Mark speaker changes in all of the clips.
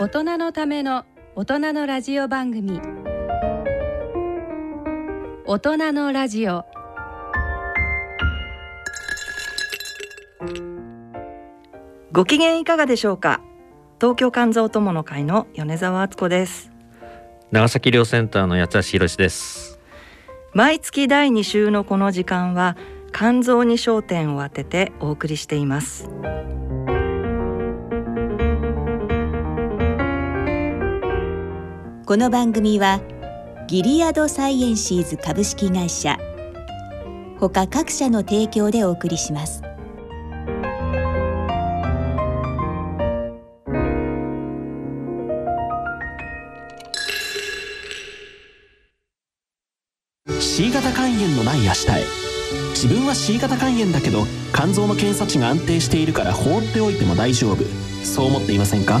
Speaker 1: 大人のための大人のラジオ番組。大人のラジオ。
Speaker 2: ご機嫌いかがでしょうか？東京肝臓友の会の米澤敦子です。
Speaker 3: 長崎寮センターの八橋博です。
Speaker 2: 毎月第2週のこの時間は肝臓に焦点を当ててお送りしています
Speaker 4: この番組はギリアドサイエンシーズ株式会社他各社の提供でお送りします。
Speaker 5: C 型肝炎のない明日へ。自分は C 型肝炎だけど肝臓の検査値が安定しているから放っておいても大丈夫。そう思っていませんか？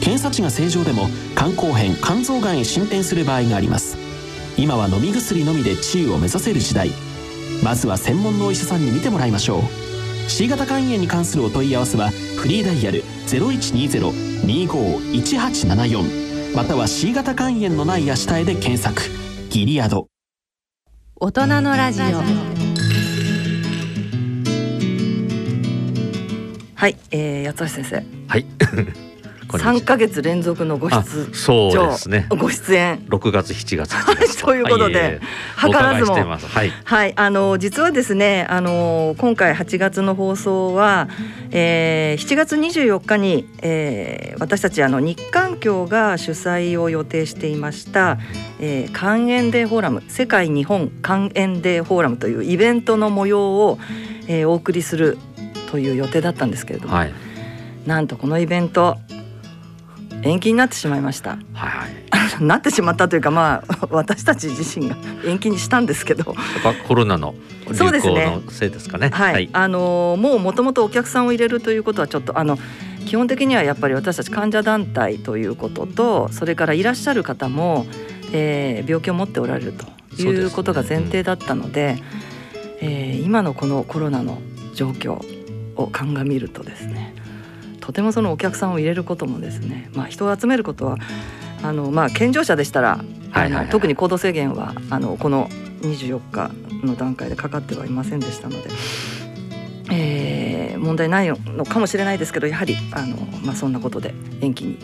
Speaker 5: 検査値が正常でも肝硬変肝臓がんへ進展する場合があります。今は飲み薬のみで治癒を目指せる時代。まずは専門のお医者さんに診てもらいましょう。C 型肝炎に関するお問い合わせはフリーダイヤル0120-25-1874または C 型肝炎のない明日へで検索。ギリアド。
Speaker 1: 大人のラジオ。
Speaker 2: はい、えー、八橋先生。
Speaker 3: はい
Speaker 2: 三ヶ月連続のご出
Speaker 3: そうですね。
Speaker 2: ご出演。
Speaker 3: 六月七月
Speaker 2: ということで、はい、図らずも。
Speaker 3: はい、
Speaker 2: はい、あの実はですねあの今回八月の放送は、えー、7月二十四日に、えー、私たちあの日韓協が主催を予定していました、えー、肝炎デーフォーラム世界日本肝炎デーフォーラムというイベントの模様を、えー、お送りするという予定だったんですけれども、はい、なんとこのイベント延期になってしまいました。
Speaker 3: はいはい、
Speaker 2: なってしまったというかまあ 私たち自身が延期にしたんですけど。
Speaker 3: やっぱコロナの流行のせいですかね。ね
Speaker 2: はい、はい、あのもうもともとお客さんを入れるということはちょっとあの基本的にはやっぱり私たち患者団体ということとそれからいらっしゃる方も、えー、病気を持っておられるということが前提だったので、で、ねうん、えー、今のこのコロナの状況を鑑みるとですねとてもそのお客さんを入れることもですね、まあ、人を集めることはあの、まあ、健常者でしたら、はいはい、特に行動制限はあのこの24日の段階でかかってはいませんでしたので。えー、問題ないのかもしれないですけどやはりあの、まあ、そんなことで延期に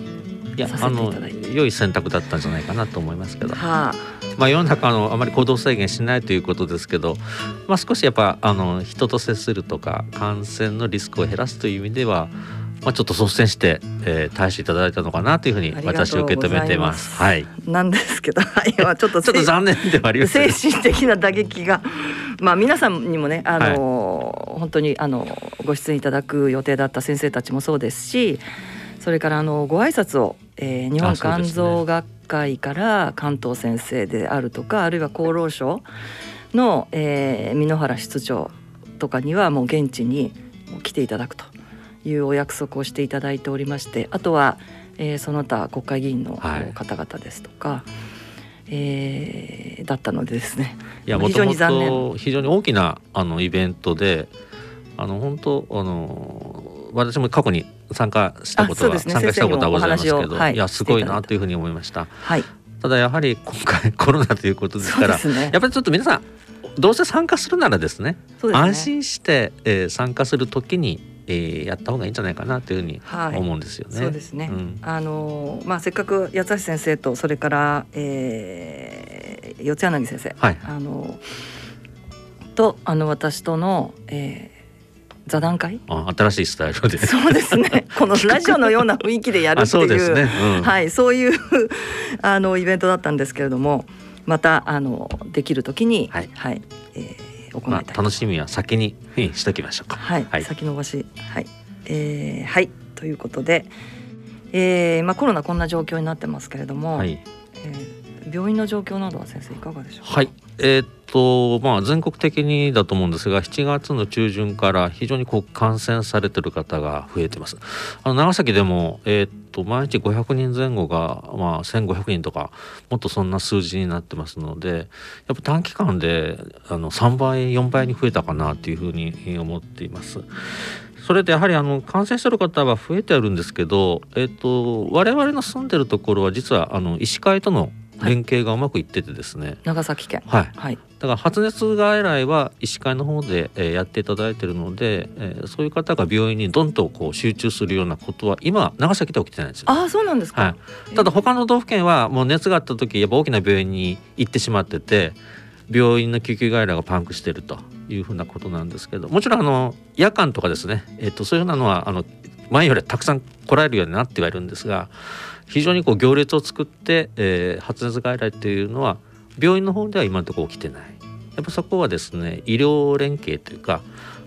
Speaker 2: させていただいて。
Speaker 3: 良い選択だったんじゃないかなと思いますけど、
Speaker 2: はあ、
Speaker 3: まあ、世の中のあまり行動制限しないということですけど、まあ、少しやっぱあの人と接するとか感染のリスクを減らすという意味ではまあ、ちょっと率先して、えー、対処いただいたのかなというふうに私受け止めてます。はい。
Speaker 2: なんですけど、はい、ちょっと
Speaker 3: ちょっと残念ではあります、
Speaker 2: ね、精神的な打撃が、まあ皆さんにもね、あの、はい、本当にあのご出演いただく予定だった先生たちもそうですし、それからあのご挨拶を、えー、日本肝臓学会から関東先生であるとか、あるいは厚労省の、えー、箕原室長とかにはもう現地に来ていただくと。いうお約束をしていただいておりましてあとは、えー、その他国会議員の方々ですとか、はい、えー、だったのでですね。
Speaker 3: いや非常に残念。非常に大きなあのイベントであの本当あの私も過去に参加したことは、ね、参加したことはございますけど、はい、いやすごいなというふうに思いました。
Speaker 2: はい、
Speaker 3: ただやはり今回 コロナということですから、ね、やっぱりちょっと皆さんどうせ参加するならですね、ね、安心して、えー、参加するときにえー、やった方がいいんじゃないかなというふうに思うんですよね。
Speaker 2: はい、そうですね。うん、あのまあせっかく八橋先生とそれから、えー、四柳先生、はい、あのとあの私との、えー、座談会。
Speaker 3: あ新しいスタイルで。
Speaker 2: そうですね。このラジオのような雰囲気でやるっていう。ね。うん、はいそういうあのイベントだったんですけれどもまたあのできる時にはい、はい、えー
Speaker 3: 行いたい、まあ、楽しみは先にしときましょうか。
Speaker 2: はい、はい、先延ばし。はい、えー、はい。ということで、ええーまあ、コロナこんな状況になってますけれども、
Speaker 3: はい、
Speaker 2: えー病院の状況などは先生いかがでしょうか？
Speaker 3: はい、えーっとまあ全国的にだと思うんですが7月の中旬から非常にこう感染されてる方が増えてます。あの長崎でも、えーっと毎日500人前後が、まあ、1500人とかもっとそんな数字になってますのでやっぱ短期間であの3倍4倍に増えたかなというふうに思っています。それでやはりあの感染してる方は増えてあるんですけど、えっと我々の住んでるところは実はあの医師会との連携がうまくいっててですね、
Speaker 2: 長崎県。
Speaker 3: はい、
Speaker 2: はい。
Speaker 3: だから発熱外来は医師会の方で、えーやっていただいてるので、えーそういう方が病院にどんとこう集中するようなことは今長崎では起きてないんですよ。
Speaker 2: ああ、そうなんですか。
Speaker 3: はい、ただ他の道府県はもう熱があった時やっぱ大きな病院に行ってしまってて病院の救急外来がパンクしてるというふうなことなんですけどもちろんあの夜間とかですね、えっとそういうふうなのはあの前よりたくさん来られるようになってはいるんですが非常にこう行列を作って、えー発熱外来っていうのは病院の方では今のところ起きてない。やっぱそこはですね医療連携というか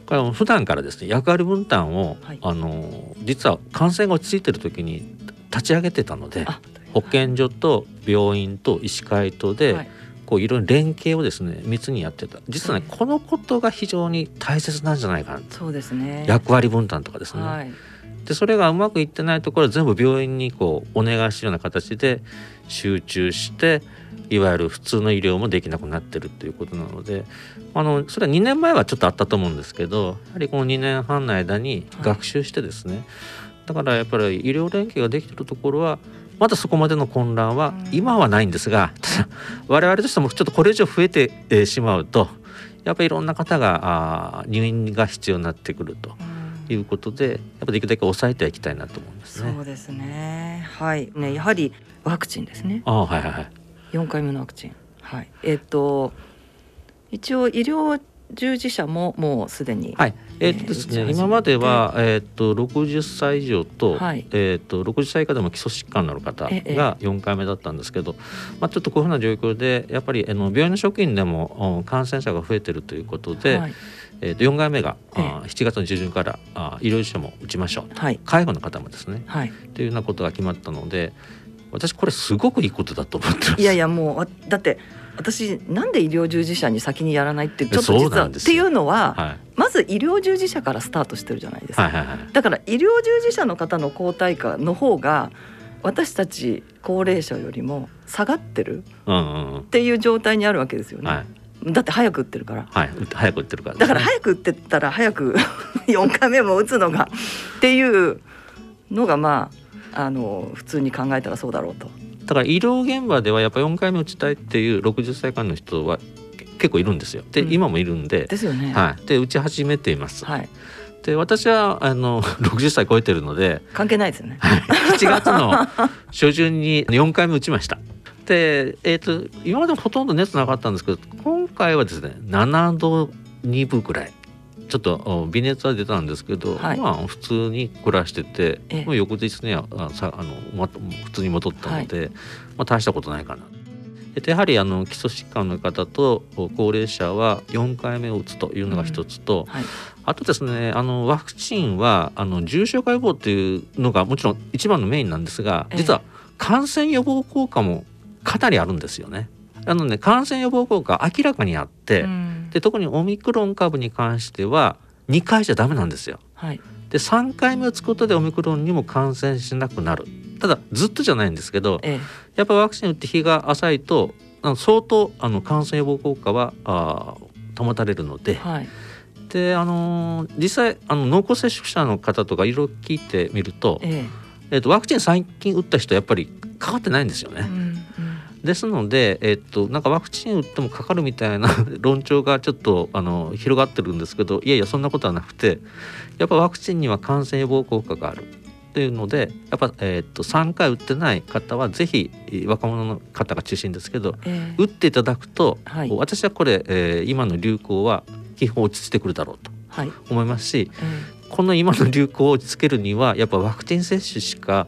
Speaker 3: これは普段からですね役割分担を、
Speaker 2: はい。
Speaker 3: あの実は感染が落ち着いてる時に立ち上げてたので
Speaker 2: あ、
Speaker 3: 保健所と病院と医師会とで、
Speaker 2: はい。
Speaker 3: こういろいろ連携をですね密にやってた。実はね、
Speaker 2: はい。
Speaker 3: このことが非常に大切なんじゃないかなと。
Speaker 2: そうですね。
Speaker 3: 役割分担とかですね、
Speaker 2: はい。
Speaker 3: でそれがうまくいってないところは全部病院にこうお願いするような形で集中していわゆる普通の医療もできなくなってるということなのであのそれは2年前はちょっとあったと思うんですけどやはりこの2年半の間に学習してですね、だからやっぱり医療連携ができてるところはまだそこまでの混乱は
Speaker 2: うん。
Speaker 3: 今はないんですがただ我々としてもちょっとこれ以上増えてえーしまうとやっぱりいろんな方が入院が必要になってくると。
Speaker 2: うん
Speaker 3: いうことでやっぱできるだけ抑えていきたいなと思いますね。
Speaker 2: そうですね。はい。ね、やはりワクチンですね。
Speaker 3: ああはいはいはい。
Speaker 2: 4回目のワクチン。はい。えっ、と一応医療従事者ももうすでに、
Speaker 3: はい、えーっとですね、
Speaker 2: えー
Speaker 3: 今までは、えーっと60歳以上と,、
Speaker 2: はい
Speaker 3: えーっと60歳以下でも基礎疾患のある方
Speaker 2: ええ
Speaker 3: が4回目だったんですけど、まあ、ちょっとこういうふうな状況でやっぱりあの病院の職員でもうん感染者が増えてるということで、
Speaker 2: はい。
Speaker 3: えーっと4回目が、
Speaker 2: え
Speaker 3: ー7月の中旬からあー医療従事者も打ちましょうと
Speaker 2: はい。
Speaker 3: 介護の方もですね
Speaker 2: はい。
Speaker 3: というようなことが決まったので私これすごくいいことだと思ってます。
Speaker 2: いやいやもうわだって私なんで医療従事者に先にやらないってちょっと実はっていうのは、
Speaker 3: はい
Speaker 2: まず医療従事者からスタートしてるじゃないですか。
Speaker 3: はいはいはい
Speaker 2: だから医療従事者の方の抗体価の方が私たち高齢者よりも下がってる
Speaker 3: うんうんうん
Speaker 2: っていう状態にあるわけですよね。
Speaker 3: はい
Speaker 2: だって早く打ってるから。
Speaker 3: はい早く打ってるからね、
Speaker 2: だから早く打ってったら早く 4回目も打つのがっていうのがまああの普通に考えたらそうだろうと。
Speaker 3: だから医療現場ではやっぱ4回目打ちたいっていう60歳以下の人はけ結構いるんですよ。で、
Speaker 2: うん
Speaker 3: 今もいるんで、
Speaker 2: ですよね。
Speaker 3: はい、で打ち始めています。
Speaker 2: はい。
Speaker 3: で私はあの 60歳超えてるので
Speaker 2: 関係ないですよね。
Speaker 3: 7月の初旬に4回目打ちました。で、えー、と今までもほとんど熱なかったんですけど今回はですね7度2分ぐらい。ちょっとお微熱は出たんですけど、
Speaker 2: はい。
Speaker 3: まあ普通に暮らしてて、
Speaker 2: ええ。
Speaker 3: もう翌日にはあさあのま普通に戻ったので、まあ、大したことないかな。でやはりあの基礎疾患の方とお高齢者は4回目を打つというのが一つと、
Speaker 2: はい。
Speaker 3: あとですねあのワクチンはあの重症化予防っていうのがもちろん一番のメインなんですが
Speaker 2: ええ。
Speaker 3: 実は感染予防効果もかなりあるんですよね。あのね感染予防効果明らかにあって、
Speaker 2: うん
Speaker 3: で特にオミクロン株に関しては2回じゃダメなんですよ。
Speaker 2: はい。
Speaker 3: で3回目打つことでオミクロンにも感染しなくなる。ただずっとじゃないんですけど
Speaker 2: ええ。
Speaker 3: やっぱりワクチン打って日が浅いと相当あの感染予防効果はあー保たれるので。
Speaker 2: はい。
Speaker 3: であのー実際あの濃厚接触者の方とかいろいろ聞いてみると,、
Speaker 2: え
Speaker 3: えっとワクチン最近打った人やっぱりかかってないんですよ
Speaker 2: え。う
Speaker 3: ね。
Speaker 2: んうん
Speaker 3: ですので、えっとなんかワクチン打ってもかかるみたいな 論調がちょっとあの広がってるんですけどいやいやそんなことはなくてやっぱワクチンには感染予防効果がある。というのでやっぱ、えっと3回打ってない方はぜひ若者の方が中心ですけど
Speaker 2: ええ
Speaker 3: 打っていただくと、
Speaker 2: はい
Speaker 3: 私はこれ、えー今の流行は基本落ち着いてくるだろうと
Speaker 2: はい。
Speaker 3: 思いますし
Speaker 2: え
Speaker 3: この今の流行を落ち着けるにはやっぱワクチン接種しか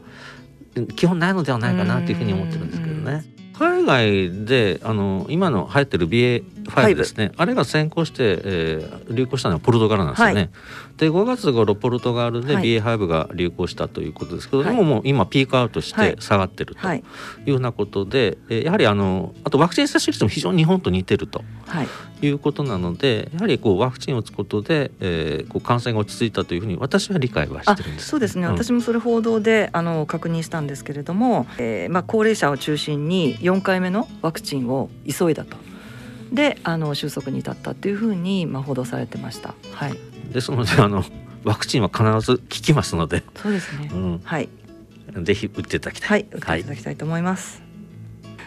Speaker 3: うん基本ないのではないかなというふうに思ってるんですけどね。海外であの今の流行ってる BA 5ですね。あれが先行して、えー流行したのはポルトガルなんですよね。
Speaker 2: はい。
Speaker 3: で5月頃ポルトガルで
Speaker 2: はい。
Speaker 3: BA.5 が流行したということですけど、
Speaker 2: はい。
Speaker 3: でももう今ピークアウトし
Speaker 2: はい。
Speaker 3: て下がってると
Speaker 2: はい。
Speaker 3: いうようなことで、えーやはりあのあとワクチン接種率も非常に日本と似てると
Speaker 2: はい。
Speaker 3: いうことなのでやはりこうワクチンを打つことで、えーこう感染が落ち着いたというふうに私は理解はし
Speaker 2: あ
Speaker 3: てるんです。
Speaker 2: そうですね、
Speaker 3: ん。
Speaker 2: 私もそれ報道であの確認したんですけれども、えーまあ、高齢者を中心に4回目のワクチンを急いだと。であの収束に至ったというふうに、まあ、報道されてました。はい、
Speaker 3: ですのであのワクチンは必ず効きますので、
Speaker 2: そうですね。
Speaker 3: うん、
Speaker 2: はい、
Speaker 3: ぜひ打っていただきた。
Speaker 2: はいい、打っていただきたいと思います。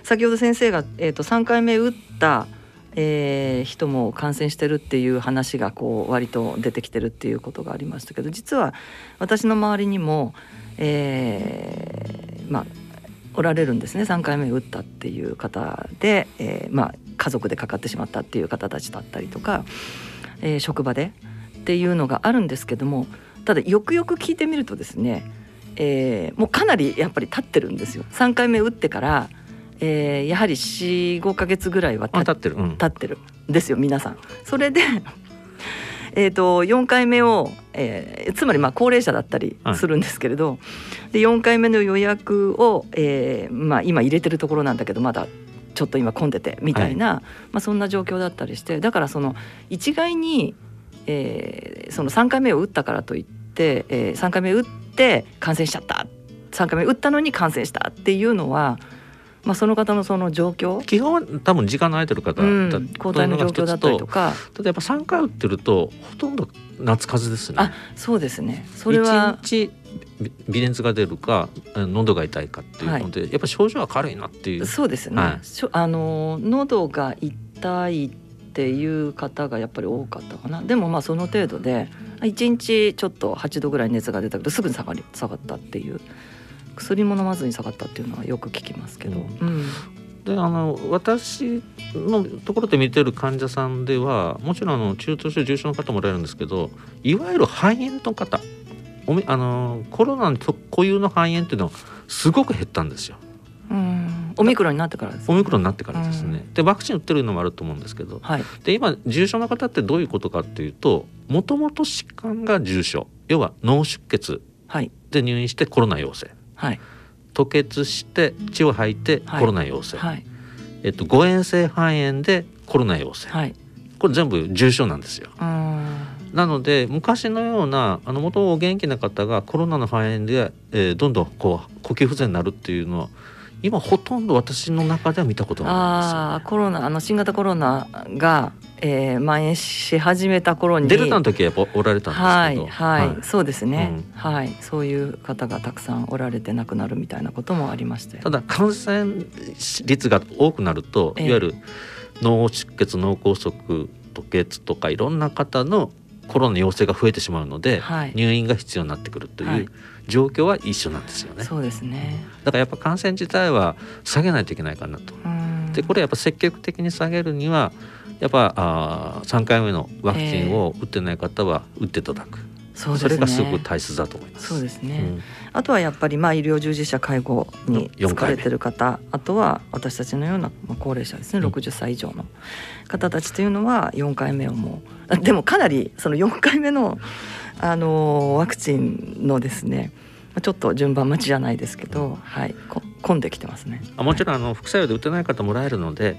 Speaker 2: 先ほど先生が、えー、と3回目打った、えー人も感染してるっていう話がこう割と出てきてるっていうことがありましたけど実は私の周りにも、えーまあおられるんですね3回目打ったっていう方で、えーまあ、家族でかかってしまったっていう方たちだったりとか、えー職場でっていうのがあるんですけどもただよくよく聞いてみるとですねえーもうかなりやっぱり経ってるんですよ3回目打ってから、えーやはり45か月ぐらいは経
Speaker 3: あ立ってる。うん。
Speaker 2: 経ってるんですよ皆さん。それで えーと4回目を、えーつまりまあ高齢者だったりするんですけれど、で4回目の予約を、えーまあ、今入れてるところなんだけどまだちょっと今混んでてみたいな、まあ、そんな状況だったりしてだからその一概に、えーその3回目を打ったからといって、え3回目打って感染しちゃった。3回目打ったのに感染したっていうのは、まあ、その方のその状況、
Speaker 3: 基本は多分時間の空いてる方
Speaker 2: うん
Speaker 3: だ、
Speaker 2: 抗体の状況だったりとか。
Speaker 3: ただやっぱ3回打ってるとほとんど夏風邪ですね。
Speaker 2: あそうですね。それは
Speaker 3: 一日び微熱が出るかえ喉が痛いかっていうので、やっぱ症状は軽いなっていう。
Speaker 2: そうですね、
Speaker 3: はい。
Speaker 2: あの喉が痛いっていう方がやっぱり多かったかな。でもまあその程度で1日ちょっと8度ぐらい熱が出たけどすぐに下がり下がったっていう。薬も飲まずに下がったっていうのはよく聞きますけど、うん。
Speaker 3: であの私のところで見てる患者さんではもちろんあの中等症重症の方もおられるんですけどいわゆる肺炎の方おみあのコロナの固有の肺炎っていうのはすごく減ったんですよ。
Speaker 2: うん、オミクロンになってからです、
Speaker 3: オミクロンになってからですね。でワクチン打ってるのもあると思うんですけど
Speaker 2: はい。
Speaker 3: で今重症の方ってどういうことかっていうともともと疾患が重症。要は脳出血
Speaker 2: はい。
Speaker 3: で入院してコロナ陽性。
Speaker 2: はい。
Speaker 3: 吐血して血を吐いて
Speaker 2: はい。
Speaker 3: コロナ陽性、
Speaker 2: はい。
Speaker 3: えっと、誤嚥性肺炎でコロナ陽性。
Speaker 2: はい。
Speaker 3: これ全部重症なんですよ。
Speaker 2: うん
Speaker 3: なので昔のようなあの元々お元気な方がコロナの肺炎で、えーどんどんこう呼吸不全になるっていうのは今ほとんど私の中では見たことがないん
Speaker 2: ああコロナあの新型コロナが、えー、蔓延し始めた頃に。
Speaker 3: デルタの時はおられたんです
Speaker 2: はい
Speaker 3: けど、
Speaker 2: はい、そうですね、
Speaker 3: うん。
Speaker 2: はいそういう方がたくさんおられて亡くなるみたいなこともありましたよ。
Speaker 3: ただ感染率が多くなると、
Speaker 2: ええ。
Speaker 3: いわゆる脳出血脳梗塞吐血とかいろんな方のコロナ陽性が増えてしまうので、
Speaker 2: はい。
Speaker 3: 入院が必要になってくると
Speaker 2: はい。いう
Speaker 3: 状況は一緒なんですよね。
Speaker 2: そうですね。
Speaker 3: だからやっぱ感染自体は下げないといけないかなと。
Speaker 2: うん。
Speaker 3: でこれやっぱ積極的に下げるにはやっぱあー3回目のワクチンを打ってない方は打っていただく、
Speaker 2: そうですね。
Speaker 3: れがすごく大切だと思います。
Speaker 2: そうですね、
Speaker 3: うん
Speaker 2: あとはやっぱりまあ医療従事者介護に
Speaker 3: 4回目。
Speaker 2: 疲れてる方あとは私たちのようなまあ高齢者ですね
Speaker 3: うん。
Speaker 2: 60歳以上の方たちというのは4回目をもうあ でもかなりその4回目の、あのーワクチンのですねちょっと順番待ちじゃないですけど、はい、こ混んできてますね。
Speaker 3: あもちろんあの副作用で打てない方もらえるので、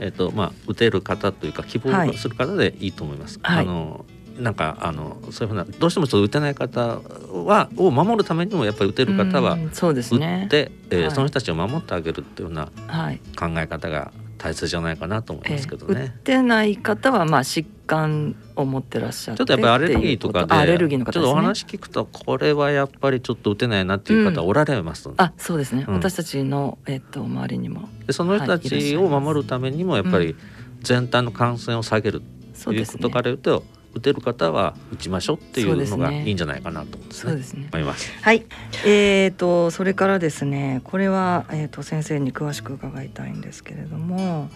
Speaker 3: えっとまあ、打てる方というか希望する方でいいと思います。
Speaker 2: はい。
Speaker 3: あのなんかあのそういうふうなどうしてもちょっと打てない方はを守るためにもやっぱり打てる方は
Speaker 2: うんそうです
Speaker 3: 打
Speaker 2: ね
Speaker 3: って、えー
Speaker 2: はい。
Speaker 3: その人たちを守ってあげるっていうような
Speaker 2: はい。
Speaker 3: 考え方が大切じゃないかなと思いますけど
Speaker 2: えー打。てない方はまあ疾患を持ってらっしゃって
Speaker 3: ちょっと。やっぱりアレルギーとかで
Speaker 2: アレルギーの方
Speaker 3: ちょっとお話聞くとこれはやっぱりちょっと打てないなっていう方おられます。ので,、
Speaker 2: あそうですね、
Speaker 3: うん。
Speaker 2: 私たちの、えっと周りにも。
Speaker 3: でその人たちを守るためにもやっぱり全体の感染を下げるということから言うと打てる方は打ちましょうっていうのがいいんじゃないかなとね。
Speaker 2: そうですね
Speaker 3: 思います。
Speaker 2: はいえー、とそれからですねこれは、えー、と先生に詳しく伺いたいんですけれども、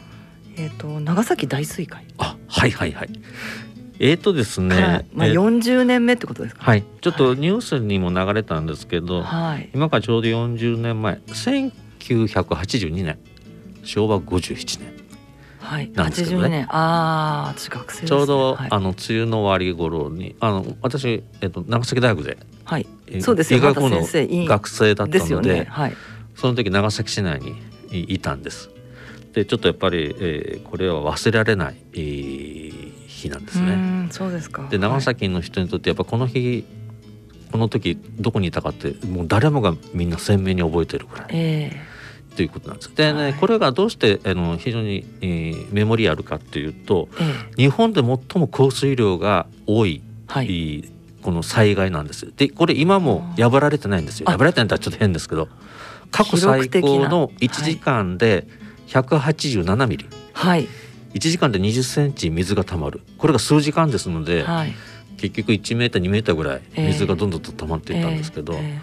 Speaker 2: えー、と長崎大水害
Speaker 3: あはいはいはい。えーとですね、
Speaker 2: まあ、
Speaker 3: えー
Speaker 2: 40年目ってことですか、
Speaker 3: はいちょっとニュースにも流れたんですけど、
Speaker 2: はい
Speaker 3: 今からちょうど40年前1982年昭和57年
Speaker 2: はい。
Speaker 3: なんですけどね
Speaker 2: 82年。ああ、私学生。
Speaker 3: ちょうど、
Speaker 2: はい
Speaker 3: あの梅雨の終わり頃にあの私、えっと、長崎大学で、
Speaker 2: はい。
Speaker 3: え
Speaker 2: そうですよ
Speaker 3: 医学部の学生だったので
Speaker 2: ね。はい。
Speaker 3: その時長崎市内にいいたんです。でちょっとやっぱり、えーこれは忘れられない、えー日なんですね。
Speaker 2: うそうですか。
Speaker 3: で長崎の人にとってやっぱこの日この時どこにいたかってもう誰もがみんな鮮明に覚えてるぐらい
Speaker 2: え
Speaker 3: ということなんです。でね、
Speaker 2: はい
Speaker 3: これがどうしてあの非常に、えーメモリアルかっていうと
Speaker 2: えええ
Speaker 3: 日本で最も降水量が多い、
Speaker 2: はい。
Speaker 3: この災害なんです。でこれ今も破られてないんですよ。
Speaker 2: あ
Speaker 3: 破られてないとはちょっと変ですけど過去最高の1時間で187ミリ。
Speaker 2: はい。
Speaker 3: 1時間で20センチ水が溜まるこれが数時間ですので、
Speaker 2: はい。
Speaker 3: 結局1メーター2メーターぐらい水がどんどんと溜まっていったんですけど、
Speaker 2: え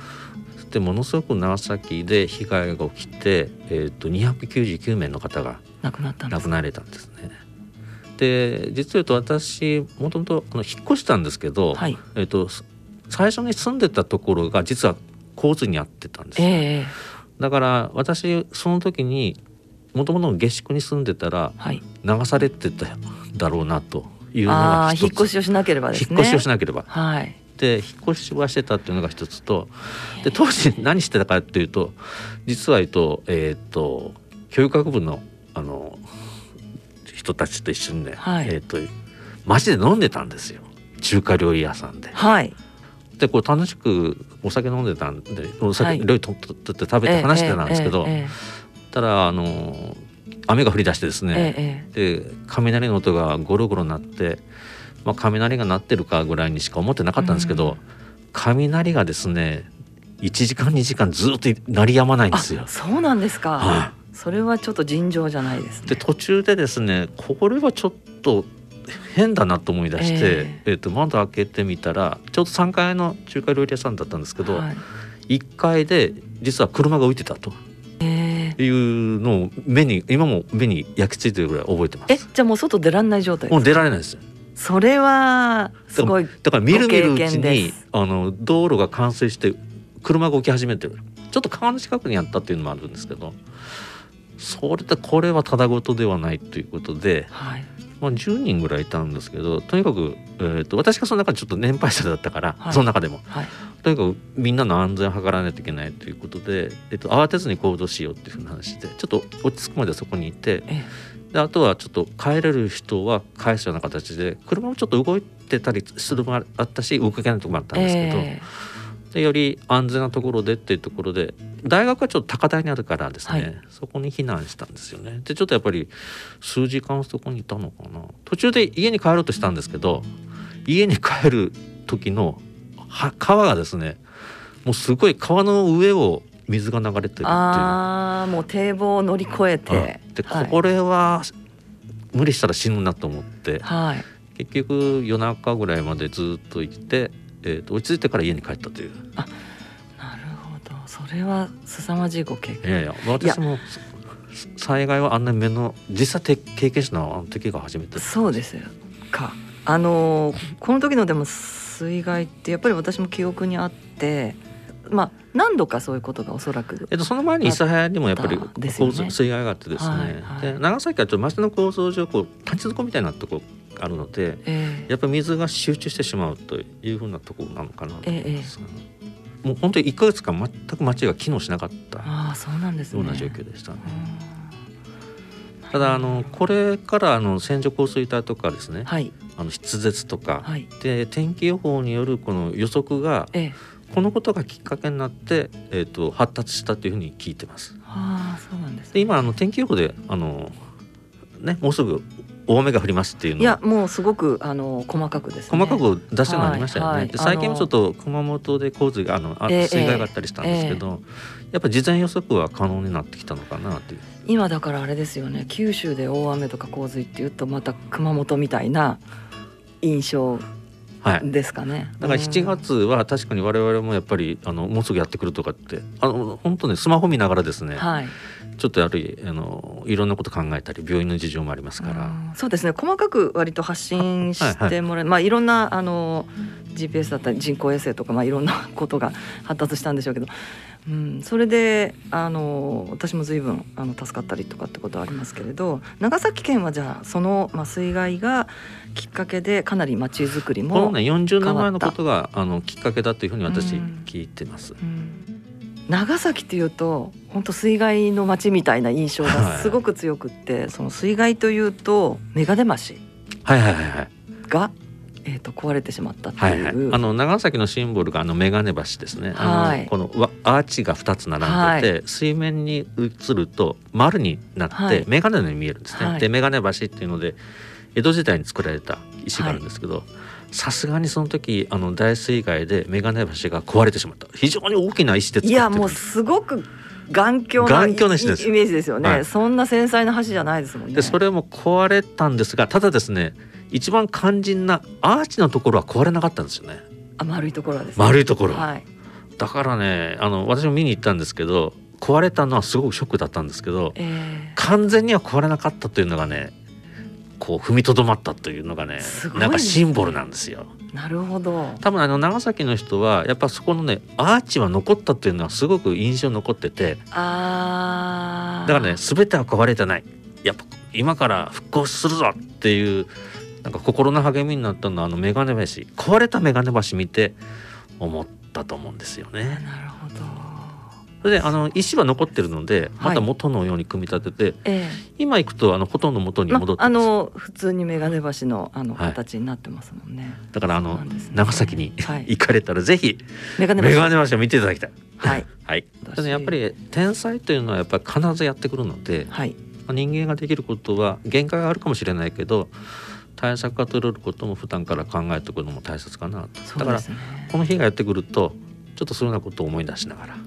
Speaker 3: でものすごく長崎で被害が起きて、えー、と299名の方が
Speaker 2: え亡くなった。
Speaker 3: 亡くなられたんですね。で実を言うと私もともと引っ越したんですけど、
Speaker 2: はい。
Speaker 3: えー、と最初に住んでたところが実は洪水に遭ってたんですよ、
Speaker 2: ええええ
Speaker 3: だから私その時にもともと下宿に住んでたら
Speaker 2: はい。
Speaker 3: 流されてただろうなというの
Speaker 2: あ
Speaker 3: が一つ
Speaker 2: あ引っ越しをしなければですね。
Speaker 3: 引っ越しをしなければ
Speaker 2: はい。
Speaker 3: で引っ越しはしてたっていうのが一つとで当時何してたかっていうと実は言うと,、えー、と教育学部のあの人たちと一緒にね、
Speaker 2: はい
Speaker 3: えー、と街で飲んでたんですよ中華料理屋さんで。
Speaker 2: はい。
Speaker 3: でこう楽しくお酒飲んでたんでお酒、
Speaker 2: はい
Speaker 3: 料理とって食べて話してたんですけど、
Speaker 2: ええ
Speaker 3: ただあの雨が降り出してです
Speaker 2: ええ
Speaker 3: ね、
Speaker 2: ええ
Speaker 3: で雷の音がゴロゴロ鳴って、まあ、雷が鳴ってるかぐらいにしか思ってなかったんですけど、
Speaker 2: うん
Speaker 3: 雷がですね1時間2時間ずっと鳴りやまないん
Speaker 2: あ
Speaker 3: ですよ。
Speaker 2: そうなんですか。
Speaker 3: は
Speaker 2: それはちょっと尋常じゃないですね。
Speaker 3: で途中でですねこれはちょっと変だなと思い出して、
Speaker 2: え
Speaker 3: えーと窓開けてみたらちょうど3階の中華料理屋さんだったんですけど、
Speaker 2: はい
Speaker 3: 1階で実は車が浮いてたと
Speaker 2: ええ
Speaker 3: いうのを目に今も目に焼き付いてるぐらい覚えてま
Speaker 2: え
Speaker 3: す。
Speaker 2: じゃあもう外出らんない状態ですか？
Speaker 3: もう出られないですよ
Speaker 2: それはすごい
Speaker 3: だからみるみるうちにあの道路が冠水して車が動き始めてる。ちょっと川の近くにあったっていうのもあるんですけどそれでこれはただごとではないということで、
Speaker 2: はい。
Speaker 3: まあ、10人ぐらいいたんですけどとにかく、えー、と私がその中でちょっと年配者だったから、
Speaker 2: はい。
Speaker 3: その中でも。
Speaker 2: はい。
Speaker 3: とにかくみんなの安全を図らないといけないということで、えっと、慌てずに行動しようっていうふうな話でちょっと落ち着くまでそこにいて
Speaker 2: え
Speaker 3: であとはちょっと帰れる人は返すような形で車もちょっと動いてたりするのもあったし動けないところもあったんですけど、
Speaker 2: え。
Speaker 3: でより安全なところでっていうところで大学はちょっと高台にあるからですね、
Speaker 2: はい。
Speaker 3: そこに避難したんですよね。でちょっとやっぱり数時間そこにいたのかな。途中で家に帰ろうとしたんですけど家に帰る時のは川がですねもうすごい川の上を水が流れてるっていう。
Speaker 2: ああもう堤防を乗り越えて。
Speaker 3: うん。で
Speaker 2: はい。
Speaker 3: これは無理したら死ぬなと思って。
Speaker 2: はい。
Speaker 3: 結局夜中ぐらいまでずっといて、えー、と落ち着いてから家に帰ったという。
Speaker 2: なるほど。それは凄まじいご経験。
Speaker 3: いやいや私も災害はあんな目の実際て経験したのはあの時が初めて。
Speaker 2: そうですよ。か。あのーこの時のでも水害ってやっぱり私も記憶にあってまあ何度かそういうことがおそらく
Speaker 3: えっと、その前に諫早にもやっぱり
Speaker 2: ね。
Speaker 3: 洪水水害があってですね、
Speaker 2: はいはい。
Speaker 3: で長崎はちょっと町の構造上こう谷底みたいなとこがあるので
Speaker 2: ええ。
Speaker 3: やっぱり水が集中してしまうというふうなところなのかなと思います、もう本当に1ヶ月間全く町が機能しなかった
Speaker 2: ああそうなんですね。
Speaker 3: ような状況でしたね。
Speaker 2: うん
Speaker 3: ただあのこれからあの線状降水帯とかですね、
Speaker 2: はい。
Speaker 3: あの筆舌とか、
Speaker 2: はい。
Speaker 3: で天気予報によるこの予測が
Speaker 2: ええ
Speaker 3: このことがきっかけになって、えー、と発達したというふうに聞いてます。
Speaker 2: ああそうなんです
Speaker 3: で今あの天気予報であの、ね、もうすぐ大雨が降りますっていうのを
Speaker 2: いやもうすごくあの細かくですね
Speaker 3: 細かく出すようになりましたよね。
Speaker 2: はいはい
Speaker 3: で最近
Speaker 2: あの
Speaker 3: もちょっと熊本で洪水があのあ
Speaker 2: ええ
Speaker 3: 水害があったりしたんですけど、やっぱ事前予測は可能になってきたのかなという。
Speaker 2: 今だからあれですよね九州で大雨とか洪水っていうとまた熊本みたいな印象
Speaker 3: はい
Speaker 2: ですかね。
Speaker 3: だから7月は確かに我々もやっぱりあのもうすぐやってくるとかってあの本当ねスマホ見ながらですね、
Speaker 2: うんはい。
Speaker 3: ちょっとやはりあのいろんなこと考えたり病院の事情もありますから、
Speaker 2: うん。そうですね。細かく割と発信してもらえ、いまあいろんなあの GPS だったり人工衛星とか、まあ、いろんなことが発達したんでしょうけど、うん、それであの私も随分あの助かったりとかってことはありますけれど長崎県はじゃあその、まあ、水害がきっかけでかなり町づくりも、
Speaker 3: このね40年前のことがあのきっかけだというふうに私
Speaker 2: うん
Speaker 3: 聞いてます。
Speaker 2: うん長崎っていうと本当水害の町みたいな印象がすごく強くって、その水害というと眼鏡橋
Speaker 3: はいはいはいはい。
Speaker 2: が、えー、と壊れてしまったって
Speaker 3: はいはい。
Speaker 2: いう、、
Speaker 3: あの長崎のシンボルがあの眼鏡橋ですね。
Speaker 2: はい。
Speaker 3: あのこのわアーチが2つ並んでて、水面に映ると丸になって、
Speaker 2: はい。
Speaker 3: 眼鏡のように見えるんですね。
Speaker 2: はい。
Speaker 3: で眼鏡橋っていうので江戸時代に作られた石があるんですけど。さすがにその時あの大水害で眼鏡橋が壊れてしまった。非常に大きな石で作ってる。
Speaker 2: いやもうすごく頑強な
Speaker 3: 頑強な石です。
Speaker 2: イイメージですよね、
Speaker 3: はい。
Speaker 2: そんな繊細な橋じゃないですもんね。
Speaker 3: でそれも壊れたんですがただですね一番肝心なアーチのところは壊れなかったんですよね。
Speaker 2: あ丸いところはです。ね
Speaker 3: 丸いところ、
Speaker 2: はい。
Speaker 3: だからねあの私も見に行ったんですけど壊れたのはすごくショックだったんですけど
Speaker 2: え
Speaker 3: 完全には壊れなかったというのがねこう踏みとどまったというのがね
Speaker 2: ね。
Speaker 3: なんかシンボルなんですよ。
Speaker 2: ーなるほど。
Speaker 3: 多分あの長崎の人はやっぱそこのねアーチは残ったっていうのはすごく印象に残ってて
Speaker 2: あー。
Speaker 3: だからね全ては壊れてない。やっぱ今から復興するぞっていうなんか心の励みになったのはあの眼鏡橋。壊れた眼鏡橋見て思ったと思うんですよね。
Speaker 2: なるほど。
Speaker 3: それであの石は残ってるので
Speaker 2: はい。
Speaker 3: また元のように組み立てて、
Speaker 2: え
Speaker 3: 今行くとあのほとんど元に戻ってます、
Speaker 2: の普通に眼鏡橋のあの
Speaker 3: はい。
Speaker 2: 形になってますもんね、
Speaker 3: だからあの
Speaker 2: ね。
Speaker 3: 長崎に
Speaker 2: はい。
Speaker 3: 行かれたらぜひ
Speaker 2: 眼鏡橋。
Speaker 3: を見ていただきたい。
Speaker 2: はい。
Speaker 3: はい。だやっぱり天才というのはやっぱり必ずやってくるので、
Speaker 2: はい。
Speaker 3: まあ人間ができることは限界があるかもしれないけど対策が取れることも普段から考えておくのも大切かなと。だからこの日がやってくるとちょっとそういうようなことを思い出しながら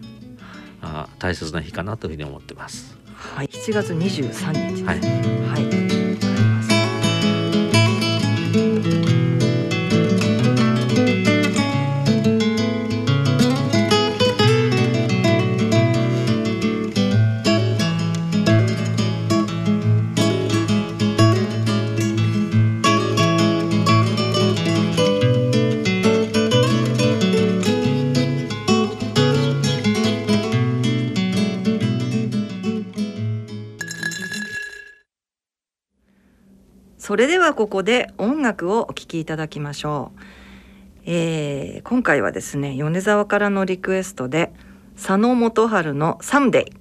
Speaker 3: あー大切な日かなというふうに思ってます。
Speaker 2: はい。7月23日です
Speaker 3: はい。
Speaker 2: はいそれではここで音楽をお聴きいただきましょう、えー今回はですね米沢からのリクエストで佐野元春の「サムデイ」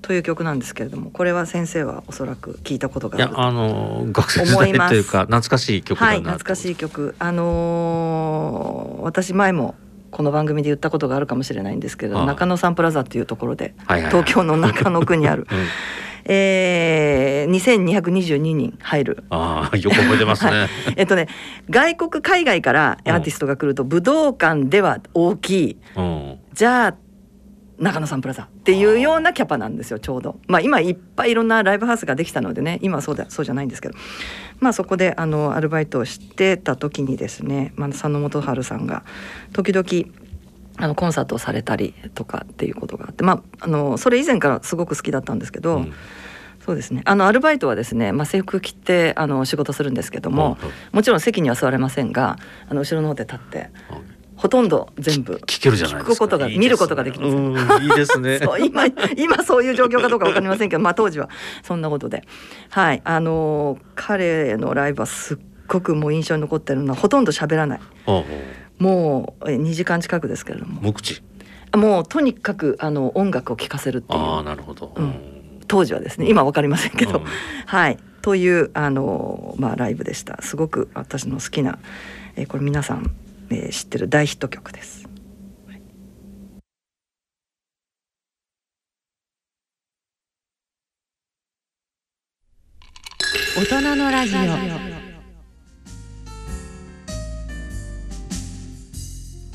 Speaker 2: という曲なんですけれどもこれは先生はおそらく聞いたことがある
Speaker 3: いやあの学生時代というか懐かしい曲
Speaker 2: はい懐かしい曲。あのー私前もこの番組で言ったことがあるかもしれないんですけど中野サンプラザっていうところで
Speaker 3: はいはいはい。
Speaker 2: 東京の中野区にある、
Speaker 3: うん。
Speaker 2: えー、2222人入る。
Speaker 3: ああよく覚えてますね。
Speaker 2: えっとね外国海外からアーティストが来ると武道館では大きい
Speaker 3: うん。
Speaker 2: じゃあ中野サンプラザっていうようなキャパなんですよちょうど。まあ今いっぱいいろんなライブハウスができたのでね今はそうだそうじゃないんですけどまあそこであのアルバイトをしてた時にですね、まあ、佐野元春さんが時々あのコンサートをされたりとかっていうことがあってまああのそれ以前からすごく好きだったんですけど、
Speaker 3: うん。
Speaker 2: そうですね。あのアルバイトはですね、まあ、制服着てあの仕事するんですけども、
Speaker 3: うん
Speaker 2: もちろん席には座れませんがあの後ろの方で立ってほとんど全部
Speaker 3: 聞けるじゃないですか。
Speaker 2: 聞くことが
Speaker 3: いいですね。
Speaker 2: 見ることができるんです。
Speaker 3: うんいいですね。
Speaker 2: 今今そういう状況かどうかわかりませんけど、まあ、当時はそんなことで、はい、あの彼のライブはすっごくもう印象に残ってるのはほとんど喋らない。もうえ2時間近くですけれども。
Speaker 3: 無口。
Speaker 2: もうとにかくあの音楽を聴かせるってい
Speaker 3: ああ
Speaker 2: う
Speaker 3: なるほど。
Speaker 2: うん。当時はですね今わかりませんけど、
Speaker 3: うん。
Speaker 2: はい。というあの、まあ、ライブでした。すごく私の好きな、えーこれ皆さん、えー知ってる大ヒット曲です。
Speaker 1: 大人のラジオ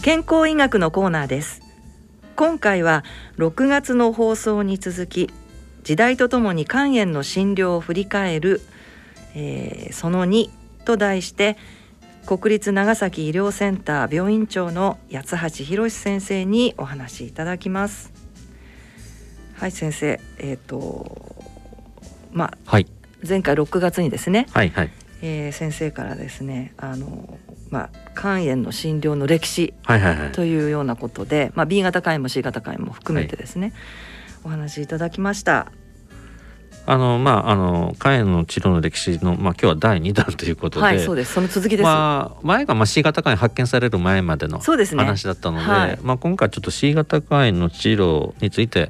Speaker 2: 健康医学のコーナーです今回は6月の放送に続き時代とともに肝炎の診療を振り返る、えーその2と題して国立長崎医療センター病院長の八橋博先生にお話しいただきます。はい先生えっ、とまあ
Speaker 3: はい。
Speaker 2: 前回6月にですね、
Speaker 3: はいはい。
Speaker 2: えー先生からですねあのまあ肝炎の診療の歴史
Speaker 3: はいはいはい。
Speaker 2: というようなことで、まあ、B 型肝炎も C 型肝炎も含めてですね、お話いただきました。
Speaker 3: あのまああの肝炎の治療の歴史のまあ今日は第2弾ということで、
Speaker 2: はいそうですその続きです。
Speaker 3: まあ前がまあ C 型肝炎発見される前までの話だったので、
Speaker 2: はい
Speaker 3: まあ今回ちょっと C 型肝炎の治療について、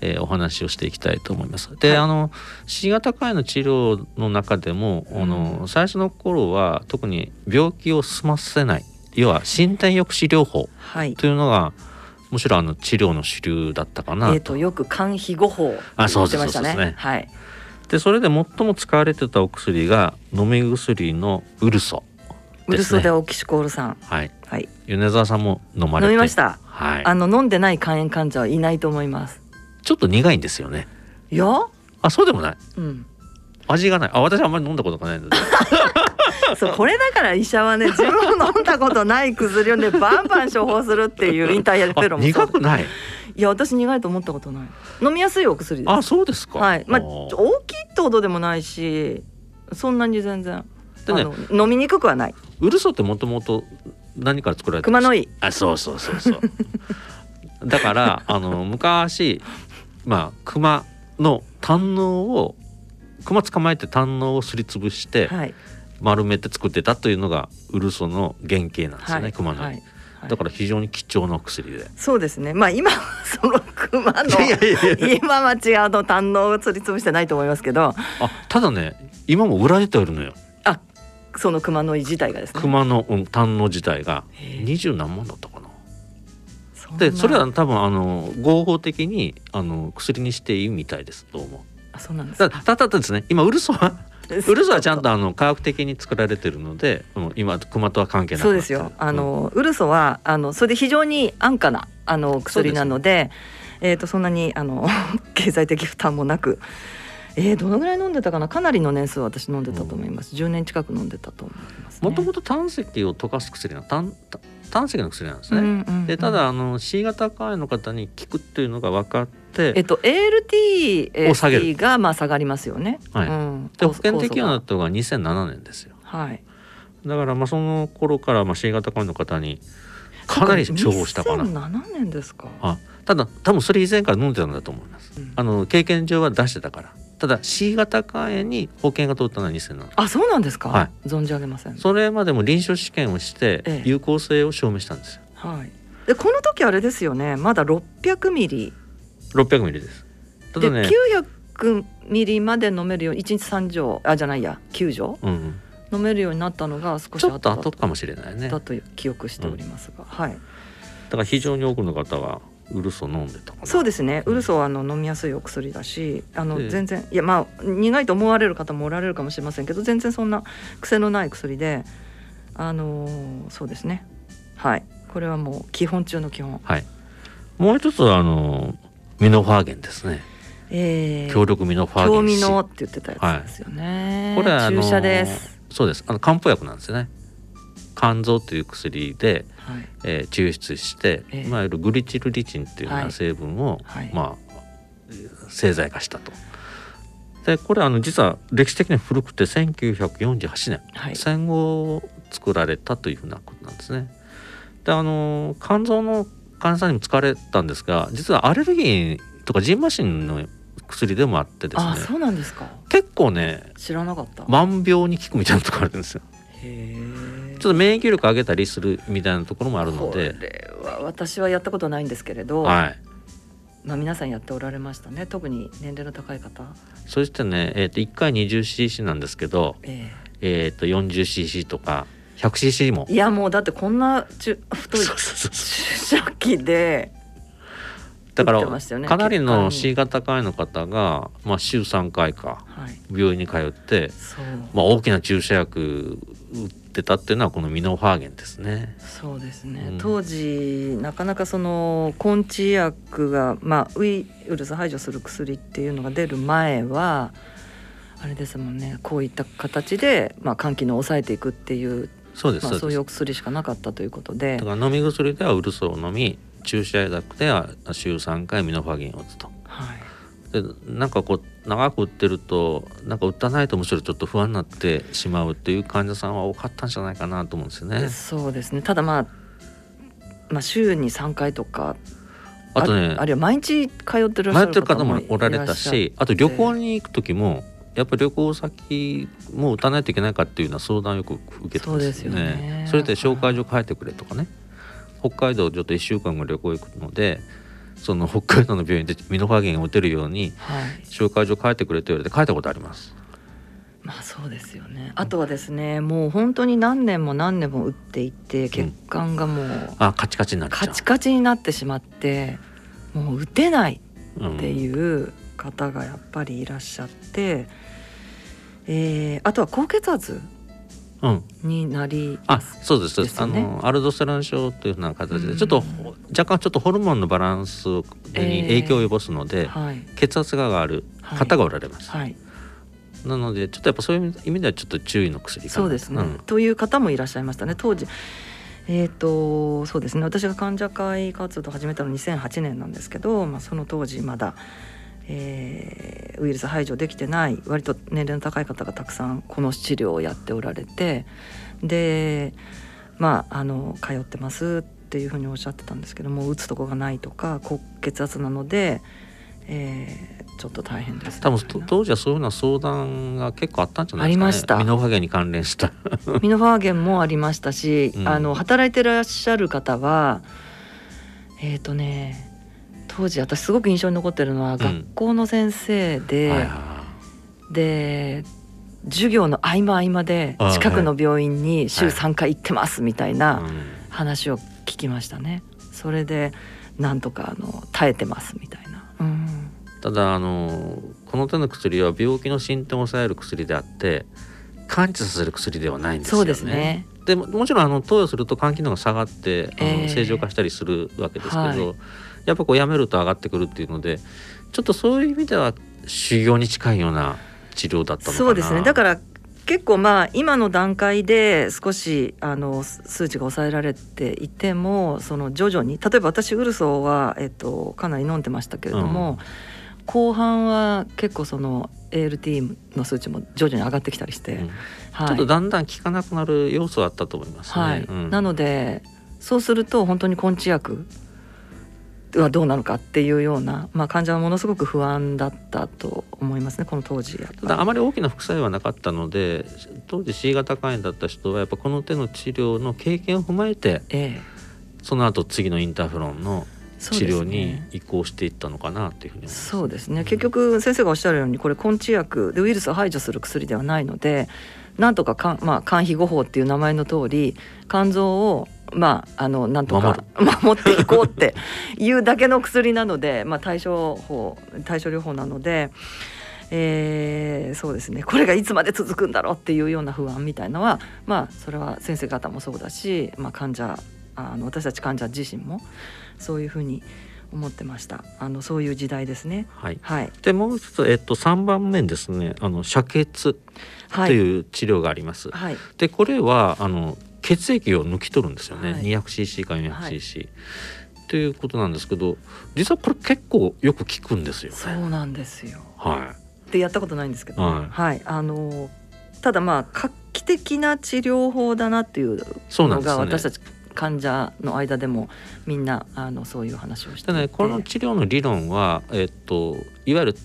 Speaker 3: えーお話をしていきたいと思います。で、
Speaker 2: はい
Speaker 3: あの C 型肝炎の治療の中でも、あの最初の頃は特に病気を済ませない要は身体抑止療法
Speaker 2: はい。
Speaker 3: というのがむしろあの治療の主流だったかなと。
Speaker 2: えっ、とよく肝皮護法
Speaker 3: あそうです
Speaker 2: 言ってました
Speaker 3: ね
Speaker 2: ね。はい。
Speaker 3: でそれで最も使われてたお薬が飲み薬のウルソ
Speaker 2: ウル
Speaker 3: ですね
Speaker 2: ソデオキシコール酸。
Speaker 3: はい
Speaker 2: はい。
Speaker 3: 米沢さんも飲まれて
Speaker 2: 飲みました。
Speaker 3: はい
Speaker 2: あの飲んでない肝炎患者はいないと思います。
Speaker 3: ちょっと苦いんですよね
Speaker 2: いや、
Speaker 3: あそうでもない
Speaker 2: うん。
Speaker 3: 味がないあ私あんまり飲んだことがないので
Speaker 2: そうこれだから医者はね自分の飲んだことない薬をねバンバン処方するっていうインターヤルペロ
Speaker 3: あ
Speaker 2: も
Speaker 3: 苦くない？
Speaker 2: いや私苦いと思ったことない。飲みやすいお薬です。
Speaker 3: あそうですか。
Speaker 2: はい。まあ
Speaker 3: ー。
Speaker 2: 大きいってほどでもないしそんなに全然
Speaker 3: でね
Speaker 2: 飲みにくくはない。
Speaker 3: ウルソってもともと何から作られた
Speaker 2: 熊の井。
Speaker 3: あそうそうそうそう。だからあの昔まあ熊の胆のを熊捕まえて胆のをすりつぶして
Speaker 2: はい
Speaker 3: 丸めて作ってたというのがウルソの原型なんですよね、
Speaker 2: はい
Speaker 3: 熊の、
Speaker 2: はい
Speaker 3: だから非常に貴重なお薬で。
Speaker 2: そうですね。まあ今は その熊の
Speaker 3: いやいやいや。
Speaker 2: 今は違うと胆のを釣り潰してないと思いますけど。
Speaker 3: あただね今も売られてはいるのよ。
Speaker 2: あその熊の井自体がですね。
Speaker 3: 熊のうん胆の自体が二十何万だったかな。
Speaker 2: そ
Speaker 3: でそれは多分あの合法的にあの薬にしていいみたいです。どうも。
Speaker 2: あそうなんです
Speaker 3: だ
Speaker 2: か
Speaker 3: ただですね今ウルソはウルソはちゃんとあの科学的に作られてるので今熊とは関係なくなってる
Speaker 2: そうですよ。あの、ウルソはあのそれで非常に安価なあの薬なので、えっ、とそんなにあの 経済的負担もなく、えー、どのぐらい飲んでたかな？かなりの年数私飲んでたと思います。10年近く飲んでたと思います、ね。
Speaker 3: もともと胆石を溶かす薬な胆胆胆石の薬なんですね。
Speaker 2: うんうんうん
Speaker 3: でただあの C 型肝炎の方に効くっていうのが分かって、
Speaker 2: えっと ALT
Speaker 3: を下げる
Speaker 2: がまあ下がりますよね。
Speaker 3: はい
Speaker 2: うん、
Speaker 3: で保険適用にな
Speaker 2: の
Speaker 3: ったのが2007年ですよ。
Speaker 2: はい。
Speaker 3: だからまあその頃からまあ C 型肝炎の方にかなり重宝したかな。
Speaker 2: 2007年ですか。
Speaker 3: あただ多分それ以前から飲んでたんだと思います。
Speaker 2: うん
Speaker 3: あの経験上は出してたから。ただ C 型肝炎に保険が通ったのは2007年。
Speaker 2: あそうなんですか。
Speaker 3: は
Speaker 2: 存じ上げません。
Speaker 3: それまでも臨床試験をして
Speaker 2: ええ
Speaker 3: 有効性を証明したんですよ。
Speaker 2: はい。でこの時あれですよね。まだ600ミリ。
Speaker 3: 600ミリです。た
Speaker 2: で
Speaker 3: だね、
Speaker 2: 900ミリまで飲めるよう1日3錠あじゃないや9錠？
Speaker 3: うんうん、
Speaker 2: 飲めるようになったのが少し後だ
Speaker 3: 後かもしれないね。だ
Speaker 2: だと記憶しておりますが、はい。
Speaker 3: から非常に多くの方はウルソ飲んでた。
Speaker 2: そうですね。ウルソはあの飲みやすいお薬だしあの
Speaker 3: ええ。
Speaker 2: 全然いやまあ苦いと思われる方もおられるかもしれませんけど全然そんな癖のない薬であのーそうですね。はい。これはもう基本中の基本。
Speaker 3: はい。もう一つはあのミノファーゲンですね。
Speaker 2: えー
Speaker 3: 強力ミノファーゲン
Speaker 2: 興味
Speaker 3: C
Speaker 2: のって言ってたやつですよね、
Speaker 3: これは
Speaker 2: 注射です
Speaker 3: そうです。あの漢方薬なんですよね。肝臓という薬で、
Speaker 2: はい
Speaker 3: えー抽出して、
Speaker 2: ええ
Speaker 3: いわゆるグリチルリチンっていうよう成分を、
Speaker 2: はい
Speaker 3: まあ製剤化したと。でこれあの実は歴史的に古くて1948年、
Speaker 2: はい
Speaker 3: 戦後作られたというふうなことなんですね。であの肝臓の患者さんにも使われたんですが実はアレルギーとかジンマシンの薬でもあってですね。
Speaker 2: あそうなんですか。
Speaker 3: 結構ね
Speaker 2: 知らなかった、
Speaker 3: 万病に効くみたいなところあるんですよ。
Speaker 2: へえ。
Speaker 3: ちょっと免疫力上げたりするみたいなところもあるの
Speaker 2: こ
Speaker 3: で、
Speaker 2: れは私はやったことないんですけれど、
Speaker 3: はい。
Speaker 2: まあ皆さんやっておられましたね。特に年齢の高い方。
Speaker 3: そしてね、えっ、と1回 20cc なんですけど、
Speaker 2: え
Speaker 3: え。っ、と 40cc とか 100cc も。
Speaker 2: え。いやもうだってこんなちゅ太い注射器で
Speaker 3: だからかなりの
Speaker 2: 血
Speaker 3: C 型肝炎の方が、まあ、週3回か
Speaker 2: はい。
Speaker 3: 病院に通って、
Speaker 2: そう、
Speaker 3: まあ、大きな注射薬打ってたっていうのはこのミノファーゲンですね。
Speaker 2: そうですね、
Speaker 3: うん。
Speaker 2: 当時なかなかその根治薬が、まあ、ウイルス排除する薬っていうのが出る前はあれですもんねこういった形で、まあ、肝機能を抑えていくっていうまあ、
Speaker 3: そうですそうです。
Speaker 2: そういうお薬しかなかったということで
Speaker 3: だから飲み薬ではウルソを飲み注射薬では週3回ミノファーゲンを打つと。
Speaker 2: はい
Speaker 3: でなんかこう長く打ってるとなんか打たないとむしろちょっと不安になってしまうっていう患者さんは多かったんじゃないかなと思うんですよね。
Speaker 2: そうですねただまあまあ週に3回とか
Speaker 3: あとね
Speaker 2: ああるいは毎日通ってるらっしゃる
Speaker 3: 迷ってる方
Speaker 2: も
Speaker 3: おられたしあと旅行に行く時もやっぱり旅行先も打たないといけないかっていうような相談をよく受けてます
Speaker 2: そうですよね。
Speaker 3: それで紹介状書いてくれとかね。北海道ちょっと1週間後旅行行くのでその北海道の病院でミノファーゲンを打てるように
Speaker 2: はい。
Speaker 3: 紹介状書いてくれと言われて書いたことあります。
Speaker 2: まあそうですよね。あとはですねもう本当に何年も何年も打っていて血管がもう
Speaker 3: あカチカチになっちゃう。
Speaker 2: カチカチになってしまってもう打てない
Speaker 3: うん
Speaker 2: っていう方がやっぱりいらっしゃって、えーあとは高血圧
Speaker 3: うん、
Speaker 2: になり
Speaker 3: あ
Speaker 2: ます
Speaker 3: そうですそうです。あのアルドステロン症というふうな形
Speaker 2: うん。
Speaker 3: でちょっと若干ちょっとホルモンのバランスに影響を及ぼすので、
Speaker 2: はい。
Speaker 3: 血圧が上がる方がおられます、
Speaker 2: はい。
Speaker 3: なのでちょっとやっぱそういう意味ではちょっと注意の薬かな。
Speaker 2: そうですね、
Speaker 3: ん。
Speaker 2: という方もいらっしゃいましたね。当時えー、とそうですね。私が患者会活動を始めたの2008年なんですけど、まあ、その当時まだ、えーウイルス排除できてない割と年齢の高い方がたくさんこの治療をやっておられてでまああの通ってますっていうふうにおっしゃってたんですけども打つとこがないとか高血圧なので、えーちょっと大変です
Speaker 3: 多分当時はそういうような相談が結構あったんじゃないですか、ね、
Speaker 2: ありました。
Speaker 3: ミノファゲンに関連した。
Speaker 2: ミノファーゲンもありましたし、
Speaker 3: うん。
Speaker 2: あの働いてらっしゃる方はえっ、とね当時私すごく印象に残ってるのは、学校の先生で、
Speaker 3: はいは
Speaker 2: で授業の合間合間で
Speaker 3: あ
Speaker 2: 近くの病院に週
Speaker 3: はい
Speaker 2: 3回行ってますみたい
Speaker 3: い
Speaker 2: な
Speaker 3: うん
Speaker 2: 話を聞きましたね。それでなんとかあの耐えてますみたいな。うん
Speaker 3: ただあのこの手の薬は病気の進展を抑える薬であって完治させる薬ではないんですよね。
Speaker 2: そうですね。
Speaker 3: でももちろんあの投与すると肝機能が下がって
Speaker 2: えー
Speaker 3: 正常化したりするわけですけど、
Speaker 2: はい
Speaker 3: やっぱこうやめると上がってくるっていうのでちょっとそういう意味では修行に近いような治療だったのかな。
Speaker 2: そうですね。だから結構まあ今の段階で少しあの数値が抑えられていてもその徐々に例えば私ウルソーは、えっと、かなり飲んでましたけれども、後半は結構その ALT の数値も徐々に上がってきたりして、
Speaker 3: うん。
Speaker 2: はい。
Speaker 3: ちょっとだんだん効かなくなる要素はあったと思いますね。
Speaker 2: はい。
Speaker 3: うん。
Speaker 2: なのでそうすると本当に根治薬はどうなのかっていうような、まあ、患者はものすごく不安だったと思いますねこの当時
Speaker 3: ただあまり大きな副作用はなかったので当時 C 型肝炎だった人はやっぱこの手の治療の経験を踏まえて
Speaker 2: ええ。
Speaker 3: その後次のインターフェロンの治療に移行していったのかなというふうに思います。
Speaker 2: そうですね。結局先生がおっしゃるようにこれ根治薬でウイルスを排除する薬ではないのでなんとかかん、まあ、肝皮護法っていう名前の通り肝臓をまああのなんとか 守っていこうっていうだけの薬なので、まあ、対処法対処療法なので。えーそうですね。これがいつまで続くんだろうっていうような不安みたいなのはまあそれは先生方もそうだし、まあ、患者あの私たち患者自身もそういうふうに思ってました。あのそういう時代ですね。
Speaker 3: はい、
Speaker 2: はい、
Speaker 3: でもう一つ、えっと、3番目にですね。あの遮血と
Speaker 2: はい、
Speaker 3: いう治療があります。
Speaker 2: はい、
Speaker 3: でこれはあの血液を抜き取るんですよね、
Speaker 2: はい。
Speaker 3: 200cc か 400cc、ということなんですけど実はこれ結構よく効くんですよね。
Speaker 2: そうなんですよ。
Speaker 3: は
Speaker 2: でやったことないんですけど、
Speaker 3: はい。
Speaker 2: はい、あのただまあ画期的な治療法だなっていうの。が私たち患者の間でもみんなあのそういう話をして
Speaker 3: ねこの治療の理論は、えっと、いわゆる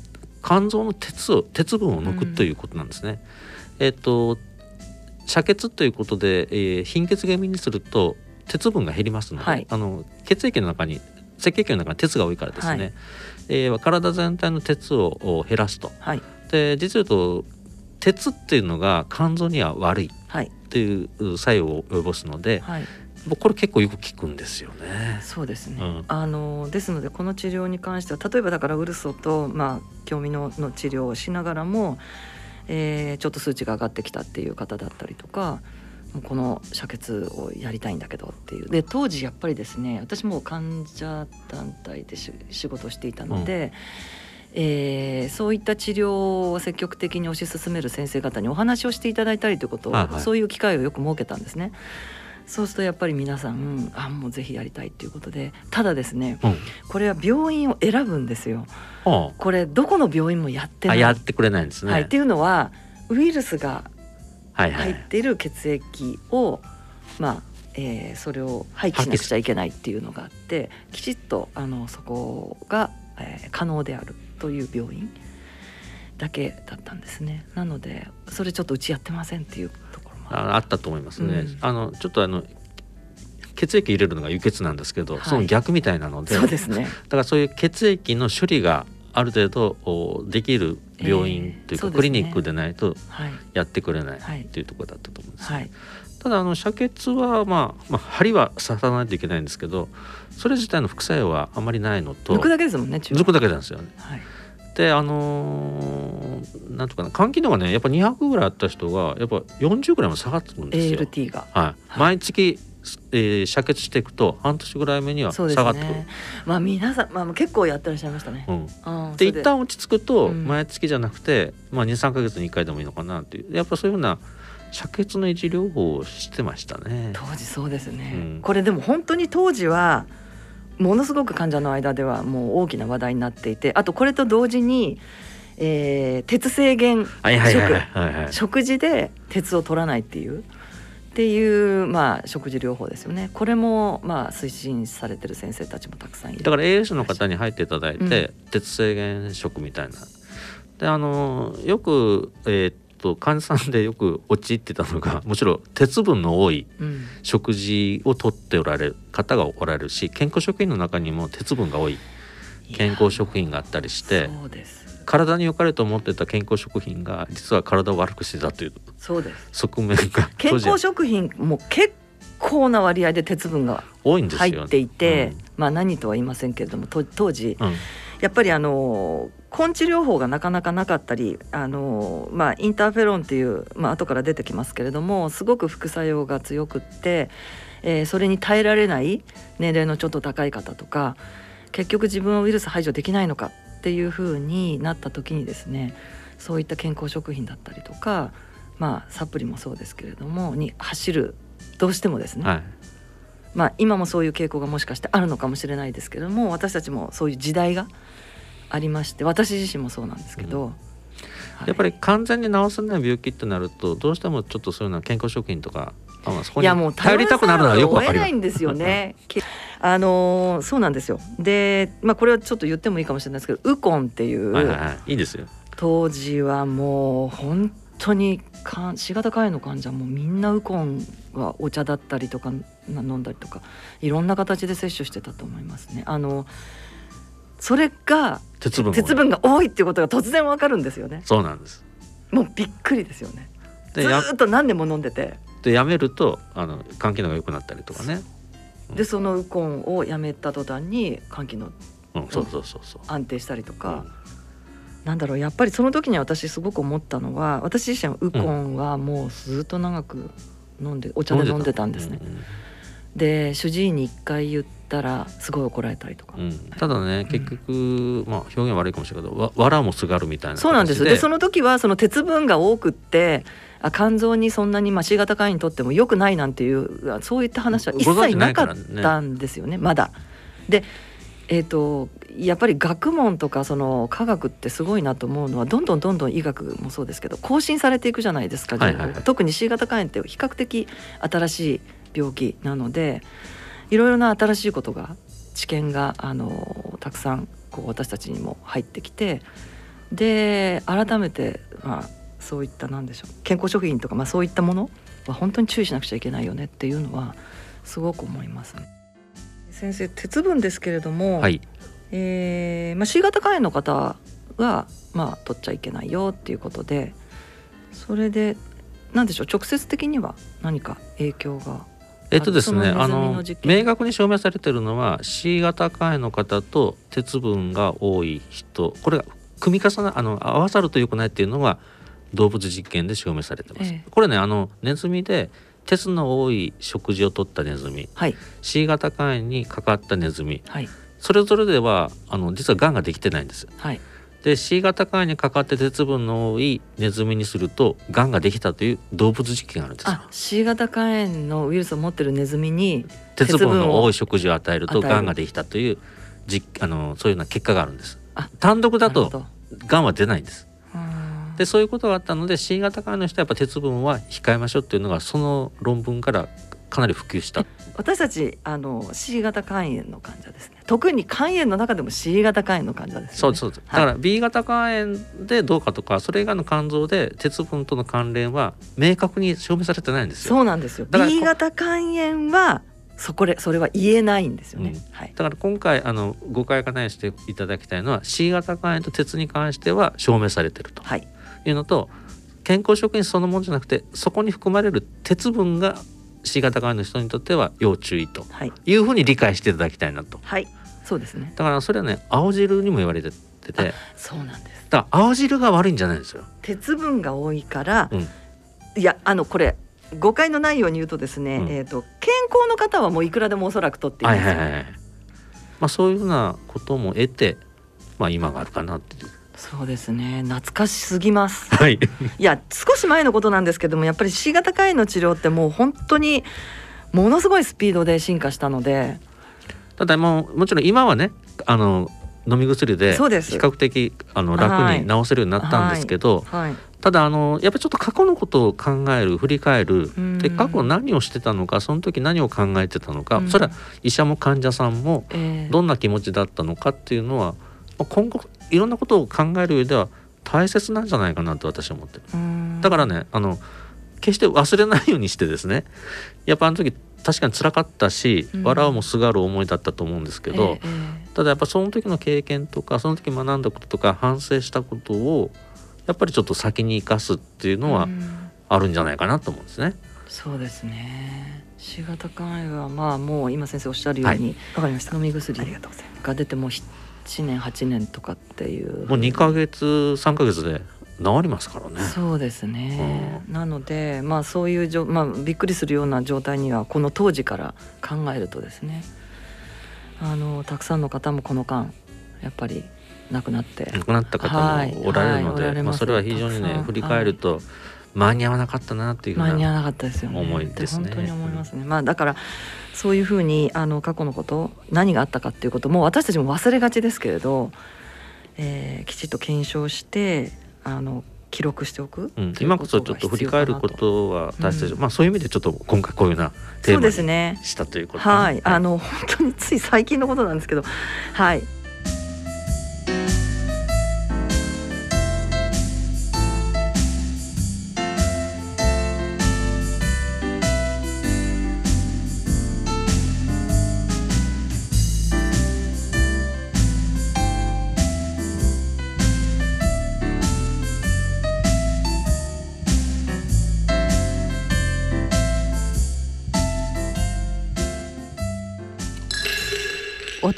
Speaker 3: 肝臓の鉄を鉄分を抜くということなんですね。えっと遮血ということで、えー貧血気味にすると鉄分が減りますので、
Speaker 2: はい。
Speaker 3: あの血液の中に赤血球の中に鉄が多いからですね、
Speaker 2: はい。
Speaker 3: えー体全体の鉄をお減らすと。
Speaker 2: はい。
Speaker 3: で実を言うと鉄っていうのが肝臓には悪い。っ
Speaker 2: はい。
Speaker 3: ていう作用を及ぼすので、
Speaker 2: はい。
Speaker 3: これ結構よく効くんですよね。
Speaker 2: そうですね、
Speaker 3: うん。
Speaker 2: あのですのでこの治療に関しては例えばだからウルソと、まあ、興味のの治療をしながらも、えーちょっと数値が上がってきたっていう方だったりとかこの遮血をやりたいんだけどっていう。で当時やっぱりですね私も患者団体でし仕事をしていたので、えーそういった治療を積極的に推し進める先生方にお話をしていただいたりということを、
Speaker 3: はいはい。
Speaker 2: そういう機会をよく設けたんですね。そうするとやっぱり皆さんあもうぜひやりたいっていうことでただですね
Speaker 3: うん。
Speaker 2: これは病院を選ぶんですよ。
Speaker 3: は
Speaker 2: これどこの病院もやって
Speaker 3: やってくれないんですね。
Speaker 2: はい、っていうのはウイルスが
Speaker 3: はいはい。
Speaker 2: 入っている血液を、まあえーそれを廃棄しなくちゃいけないっていうのがあってきちっとあのそこが、えー可能であるという病院だけだったんですね。なのでそれちょっとうちやってませんっていうとこあ
Speaker 3: ったと思いますね。
Speaker 2: うん。
Speaker 3: あのちょっとあの血液入れるのが輸血なんですけど、
Speaker 2: はい。
Speaker 3: その逆みたいなので、
Speaker 2: そうですね。
Speaker 3: だからそういう血液の処理がある程度おできる病院というか、
Speaker 2: えーそうね。
Speaker 3: クリニックでないと
Speaker 2: はい。
Speaker 3: やってくれない
Speaker 2: はい。
Speaker 3: うところだったと思うんです、
Speaker 2: はい。
Speaker 3: ただあの遮血は、まあ、まあ針は刺さないといけないんですけどそれ自体の副作用はあまりないのと
Speaker 2: 抜くだけですもんね中
Speaker 3: 抜くだけなんですよね。
Speaker 2: はい
Speaker 3: であのーなんとかな肝機能がねやっぱ200ぐらいあった人がやっぱ40ぐらいも下がってくるんですよ。
Speaker 2: ALT が。
Speaker 3: はい、
Speaker 2: はい。
Speaker 3: 毎月、えー遮血していくと半年ぐらい目には下がってくる。
Speaker 2: ねまあ皆さん、まあ、結構やってらっしゃいましたね。
Speaker 3: うん、
Speaker 2: うん
Speaker 3: で一旦落ち着くと
Speaker 2: うん。
Speaker 3: 毎月じゃなくて、まあ、23か月に1回でもいいのかなっていう。やっぱそういうふうな遮血の維持療法をしてましたね。
Speaker 2: 当時そうですね、
Speaker 3: うん。
Speaker 2: これでも本当に当時はものすごく患者の間ではもう大きな話題になっていてあとこれと同時に、えー鉄制限
Speaker 3: はいはいはいはい。はいはい。
Speaker 2: 食事で鉄を取らないっていう。っていうまあ食事療法ですよね。これもまあ推進されてる先生たちもたくさんいる。
Speaker 3: だから AS の方に入っていただいて、
Speaker 2: う
Speaker 3: 鉄制限食みたいな。であのよく、えーっと患者さんでよく陥ってたのがもちろん鉄分の多い
Speaker 2: うん。
Speaker 3: 食事をとっておられる方がおられるし健康食品の中にも鉄分が多い健康食品があったりして体に良かれと思ってた健康食品が実は体を悪くしてたという
Speaker 2: そうです。
Speaker 3: 側面が
Speaker 2: 健康食品も結構な割合で鉄分が
Speaker 3: 多いんですよ、
Speaker 2: 入っていて、まあ何とは言いませんけれどもと当時
Speaker 3: うん。うん
Speaker 2: やっぱりあの根治療法がなかなかなかったりあの、まあ、インターフェロンっていう、まあ後から出てきますけれどもすごく副作用が強くって、えーそれに耐えられない年齢のちょっと高い方とか結局自分はウイルス排除できないのかっていうふうになった時にですねそういった健康食品だったりとか、まあ、サプリもそうですけれどもに走るどうしてもですね、
Speaker 3: はい。
Speaker 2: まあ、今もそういう傾向がもしかしてあるのかもしれないですけども私たちもそういう時代がありまして私自身もそうなんですけど、はい
Speaker 3: やっぱり完全に治せない病気ってなるとどうしてもちょっとそういうような健康食品とかあまあそこに頼りたくなるのはよくわか
Speaker 2: るないんですよね。けあのーそうなんですよ。で、まあこれはちょっと言ってもいいかもしれないですけど、ウコンっていう、
Speaker 3: はいはいはいいいですよ
Speaker 2: 当時はもう本当にかん C 型肝炎の患者もみんなウコンはお茶だったりとかな飲んだりとかいろんな形で摂取してたと思いますね。あのそれが
Speaker 3: 鉄分が多い
Speaker 2: 鉄分が多いっていうことが突然わかるんですよね。
Speaker 3: そうなんです
Speaker 2: もうびっくりですよね。ずっと何年も飲んでて。
Speaker 3: でやめるとあの肝機能が良くなったりとかね
Speaker 2: でそのウコンをやめた途端に肝機能
Speaker 3: うんそうそうそうそう
Speaker 2: 安定したりとか、
Speaker 3: うん
Speaker 2: なんだろうやっぱりその時に私すごく思ったのは私自身はウコンはもうずっと長く飲んでお茶で飲んでたんですね。で主治医に一回言ったらすごい怒られたりとか。
Speaker 3: うん。うんただね結局、まあ表現悪いかもしれないけどわ藁もすがるみたいな形
Speaker 2: そうなんです。でその時はその鉄分が多くってあ肝臓にそんなにまあ C 型肝炎にとっても良くないなんていうそういった話は一切ないかったんですよねまだ。でえー、とやっぱり学問とかその科学ってすごいなと思うのはどんどんどんどん医学もそうですけど更新されていくじゃないですか、
Speaker 3: はいはいはい。
Speaker 2: 特に C 型肝炎って比較的新しい病気なのでいろいろな新しいことが知見があのたくさんこう私たちにも入ってきてで改めて、まあ、そういったなんでしょう健康食品とか、まあ、そういったものは本当に注意しなくちゃいけないよねっていうのはすごく思いますね。先生鉄分ですけれども、
Speaker 3: はい
Speaker 2: えーまあ、C 型肝炎の方は、まあ、取っちゃいけないよっていうことでそれでなんでしょう直接的には何か影響が
Speaker 3: えっとですねあ
Speaker 2: その
Speaker 3: 明確に証明されてるのは C 型肝炎の方と鉄分が多い人。これが組み重なあの合わさると良くないっていうのが動物実験で証明されてます。
Speaker 2: ええ。
Speaker 3: これねあのネズミで鉄の多い食事をとったネズミ。
Speaker 2: はい。
Speaker 3: C 型肝炎にかかったネズミ。
Speaker 2: はい。
Speaker 3: それぞれではあの実はがんができてないんです。
Speaker 2: はい
Speaker 3: で C 型肝炎にかかって鉄分の多いネズミにするとがんができたという動物実験があるんですよ。
Speaker 2: あ C 型肝炎のウイルスを持ってるネズミに
Speaker 3: 鉄分の多い食事を与えるとがんができたという実あのそういうような結果があるんです。
Speaker 2: あ
Speaker 3: 単独だとがんは出ないんです。
Speaker 2: うん。
Speaker 3: でそういうことがあったので C 型肝炎の人はやっぱ鉄分は控えましょうっていうのがその論文からかなり普及した。
Speaker 2: 私たちあの C 型肝炎の患者ですね。特に肝炎の中でも C 型肝炎の患者ですよね。
Speaker 3: そうそうだ
Speaker 2: はい。
Speaker 3: から B 型肝炎でどうかとかそれ以外の肝臓で鉄分との関連は明確に証明されてないんですよ。
Speaker 2: そうなんですよ。B 型肝炎はそこでそれは言えないんですよね、
Speaker 3: うん。
Speaker 2: はい。
Speaker 3: だから今回あの誤解がないしていただきたいのは C 型肝炎と鉄に関しては証明されてると。
Speaker 2: はい。
Speaker 3: いうのと健康食品そのものじゃなくてそこに含まれる鉄分が C 型肝炎の人にとっては要注意と
Speaker 2: はい。
Speaker 3: いうふうに理解していただきたいなと。
Speaker 2: はい。そうですね。
Speaker 3: だからそれはね青汁にも言われてて。だか
Speaker 2: そうなんです。
Speaker 3: ら青汁が悪いんじゃないんですよ。
Speaker 2: 鉄分が多いから、
Speaker 3: うん。
Speaker 2: いやあのこれ誤解のないように言うとですね、
Speaker 3: うん。
Speaker 2: えっ、と健康の方はもういくらでもおそらく取っていいん
Speaker 3: はい
Speaker 2: ですよ、
Speaker 3: はいはい。まあそういうふうなことも得て、まあ今があるかなっていう。
Speaker 2: そうですね。懐かしすぎます。
Speaker 3: はい。
Speaker 2: いや少し前のことなんですけどもやっぱり C 型肝炎の治療ってもう本当にものすごいスピードで進化したので。
Speaker 3: ただもうもちろん今はねあの飲み薬で比較的あの楽に治せるようになったんですけど、
Speaker 2: はい。
Speaker 3: ただあのやっぱりちょっと過去のことを考える振り返る。
Speaker 2: うん。
Speaker 3: で過去何をしてたのかその時何を考えてたのか、
Speaker 2: うん。
Speaker 3: それは医者も患者さんも
Speaker 2: えー
Speaker 3: どんな気持ちだったのかっていうのはまあ今後いろんなことを考える上では大切なんじゃないかなと私は思ってる。
Speaker 2: うん。
Speaker 3: だからねあの決して忘れないようにしてですねやっぱあの時確かに辛かったし、
Speaker 2: うん。
Speaker 3: 笑うもすがる思いだったと思うんですけど、
Speaker 2: えーえ
Speaker 3: ただやっぱその時の経験とかその時学んだこととか反省したことをやっぱりちょっと先に生かすっていう
Speaker 2: ー
Speaker 3: のは
Speaker 2: うん。
Speaker 3: あるんじゃないかなと思うんですね。
Speaker 2: そうですね。C 型肝炎はまあもう今先生おっしゃるようにわ、かりました。飲み薬が出てもう7年8年とかっていう。
Speaker 3: もう2ヶ月3ヶ月で治りますからね。
Speaker 2: そうですね、なのでまあそういうじょ、まあ、びっくりするような状態にはこの当時から考えるとですね。あのたくさんの方もこの間やっぱり亡くなって。
Speaker 3: 亡くなった方
Speaker 2: はい。
Speaker 3: もおられるので、
Speaker 2: はいおられま
Speaker 3: あそれは非常にね振り返ると間に合わなかったなっていうふうな
Speaker 2: 間に合わなかったですよね。
Speaker 3: 思いですね。
Speaker 2: 本当に思いますね、まあだからそういうふうにあの過去のこと何があったかっていうことも私たちも忘れがちですけれど、えーきちっと検証してあの記録しておく、
Speaker 3: うん、今こそちょっと振り返ることは大切。
Speaker 2: うん
Speaker 3: まあそういう意味でちょっと今回こういうようなテーマに
Speaker 2: ですね
Speaker 3: したということ。
Speaker 2: はい、あの本当につい最近のことなんですけど、はい。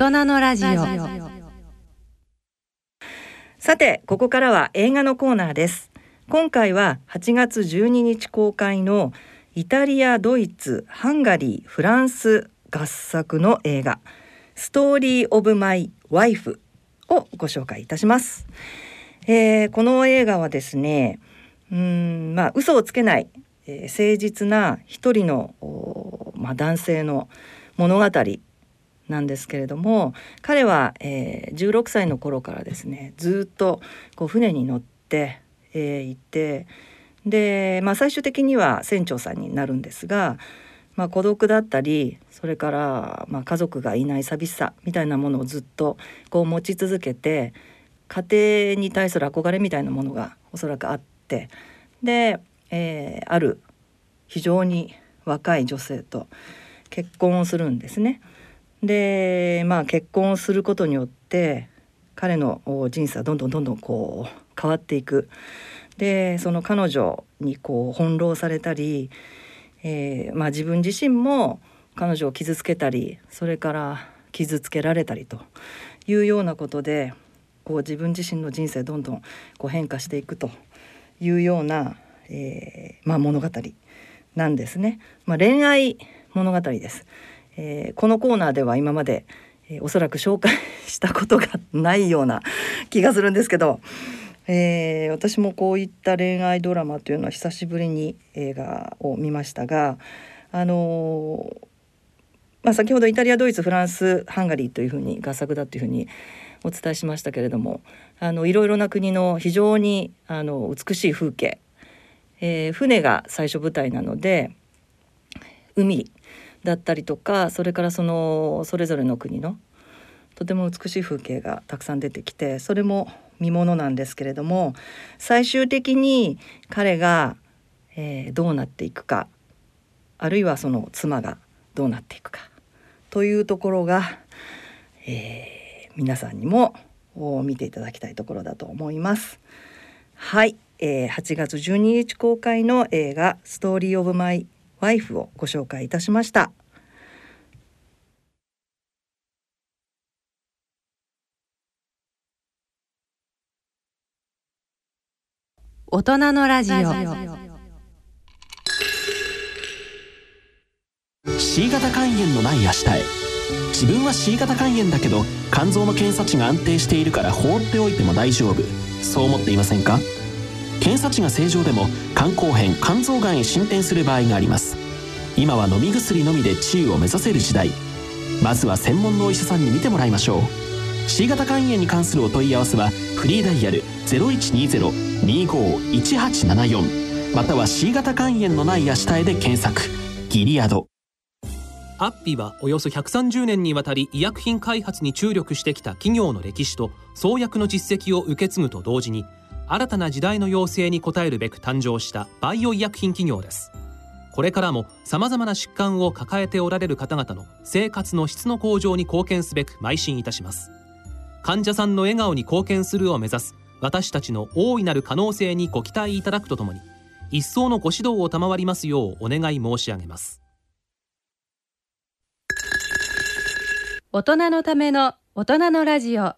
Speaker 1: 人のラジオ。
Speaker 2: さてここからは映画のコーナーです。今回は8月12日公開のイタリアドイツハンガリーフランス合作の映画ストーリーオブマイワイフをご紹介いたします、えーこの映画はですねうんまあ嘘をつけない、えー誠実な一人の、おまあ、男性の物語なんですけれども彼は、えー16歳の頃からですねずっとこう船に乗って、えー行ってで、まあ、最終的には船長さんになるんですが、まあ、孤独だったりそれから、まあ、家族がいない寂しさみたいなものをずっとこう持ち続けて家庭に対する憧れみたいなものがおそらくあってで、えーある非常に若い女性と結婚をするんですね。でまあ結婚をすることによって彼の人生はどんどんどんどんこう変わっていく。でその彼女にこう翻弄されたり、えーまあ、自分自身も彼女を傷つけたりそれから傷つけられたりというようなことでこう自分自身の人生どんどんこう変化していくというような、えーまあ、物語なんですね。まあ、恋愛物語です。えーこのコーナーでは今まで、えーおそらく紹介したことがないような 気がするんですけど、えー私もこういった恋愛ドラマというのは久しぶりに映画を見ましたがあのーまあ、先ほどイタリアドイツフランスハンガリーというふうに合作だというふうにお伝えしましたけれどもあのいろいろな国の非常にあの美しい風景、えー船が最初舞台なので海だったりとかそれからそのそれぞれの国のとても美しい風景がたくさん出てきてそれも見ものなんですけれども最終的に彼が、えーどうなっていくかあるいはその妻がどうなっていくかというところが、えー皆さんにも見ていただきたいところだと思います。はい、えー8月12日公開の映画「ストーリー・オブ・マイ・ワイフ」をご紹介いたしました。
Speaker 1: 大人のラジオ。
Speaker 5: C 型肝炎のない明日へ。自分は C 型肝炎だけど肝臓の検査値が安定しているから放っておいても大丈夫。そう思っていませんか？検査値が正常でも肝硬変肝臓がんへ進展する場合があります。今は飲み薬のみで治癒を目指せる時代。まずは専門のお医者さんに診てもらいましょう。C 型肝炎に関するお問い合わせはフリーダイヤル0120-25-1874または C 型肝炎のない明日へで検索。ギリアド。
Speaker 6: アッピはおよそ130年にわたり医薬品開発に注力してきた企業の歴史と創薬の実績を受け継ぐと同時に新たな時代の要請に応えるべく誕生したバイオ医薬品企業です。これからも様々な疾患を抱えておられる方々の生活の質の向上に貢献すべく邁進いたします。患者さんの笑顔に貢献するを目指す私たちの大いなる可能性にご期待いただくとともに一層のご指導を賜りますようお願い申し上げます。
Speaker 1: 大人のための大人のラジオ。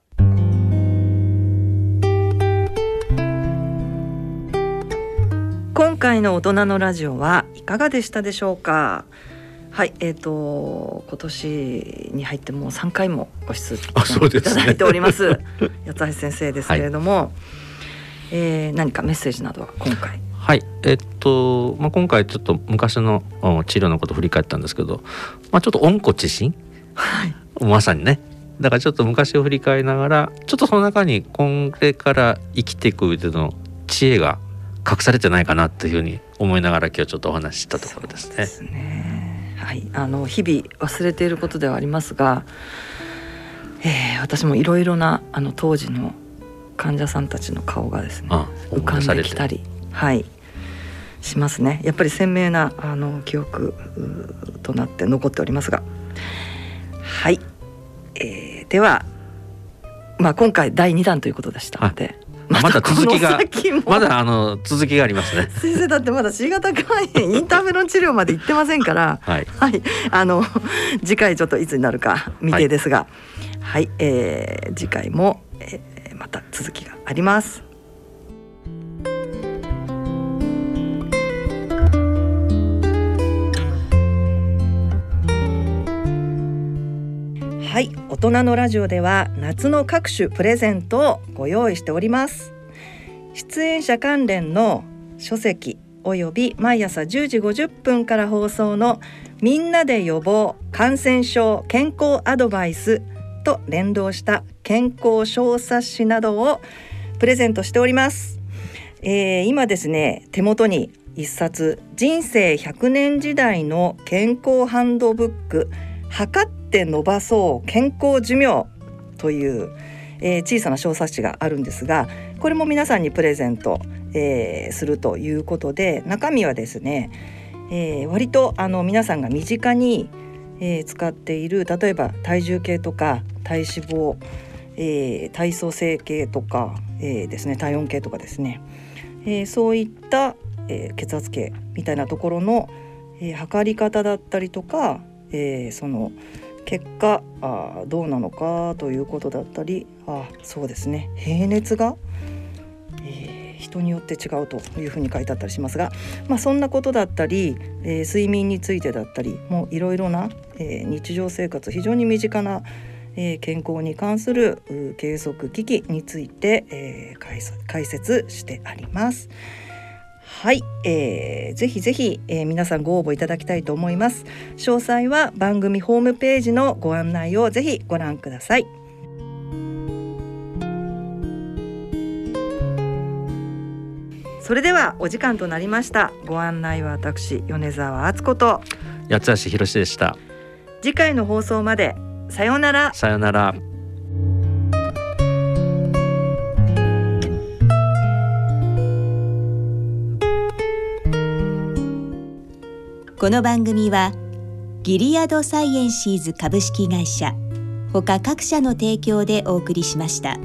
Speaker 2: 今回の大人のラジオはいかがでしたでしょうか？はいえー、と今年に入ってもう3回もご出演いただいております。八橋先生ですけれども、えー何かメッセージなどは今回？
Speaker 3: はい、えっと、まあ、今回ちょっと昔のお治療のことを振り返ったんですけど、まあ、ちょっと温故知新？
Speaker 2: はい。
Speaker 3: まさにね。だからちょっと昔を振り返りながらちょっとその中にこれから生きていく上での知恵が隠されてないかなというふうに思いながら今日ちょっとお話ししたところですね。
Speaker 2: すね。はい。あの日々忘れていることではありますが、えー私もいろいろなあの当時の患者さんたちの顔がですね
Speaker 3: あ
Speaker 2: 浮かんできたりはい。しますね。やっぱり鮮明なあの記憶となって残っておりますが。はい、えーではまあ今回第2弾ということでしたので
Speaker 3: まだ続きがまだあの続きがありますね。
Speaker 2: 先生だってまだ C 型肝炎インターフェロン治療まで行ってませんから
Speaker 3: はい。
Speaker 2: はい、あの次回ちょっといつになるか未定ですが、はい、えー次回も、えーまた続きがあります。はい、大人のラジオでは夏の各種プレゼントをご用意しております。出演者関連の書籍および毎朝10時50分から放送のみんなで予防感染症健康アドバイスと連動した健康小冊子などをプレゼントしております、えー今ですね手元に一冊人生100年時代の健康ハンドブック測って伸ばそう健康寿命という、えー小さな小冊子があるんですがこれも皆さんにプレゼント、えーするということで中身はですね、えー割とあの皆さんが身近に、えー使っている例えば体重計とか体脂肪、えー体組成計とか、えーですね体温計とかですね、えーそういった、えー血圧計みたいなところの、えー測り方だったりとか、えーその結果あどうなのかということだったりあそうですね平熱が、えー人によって違うというふうに書いてあったりしますが、まあ、そんなことだったり、えー睡眠についてだったりもういろいろな、えー日常生活非常に身近な、えー健康に関する計測機器について、えー解解説してあります。はい、えーぜひぜひ、えー皆さんご応募いただきたいと思います。詳細は番組ホームページのご案内をぜひご覧ください。それではお時間となりました。ご案内は私米沢敦子と
Speaker 3: 八橋ひろしでした
Speaker 2: 次回の放送までさようなら。
Speaker 3: さよなら
Speaker 4: この番組はギリアドサイエンシーズ株式会社ほか各社の提供でお送りしました。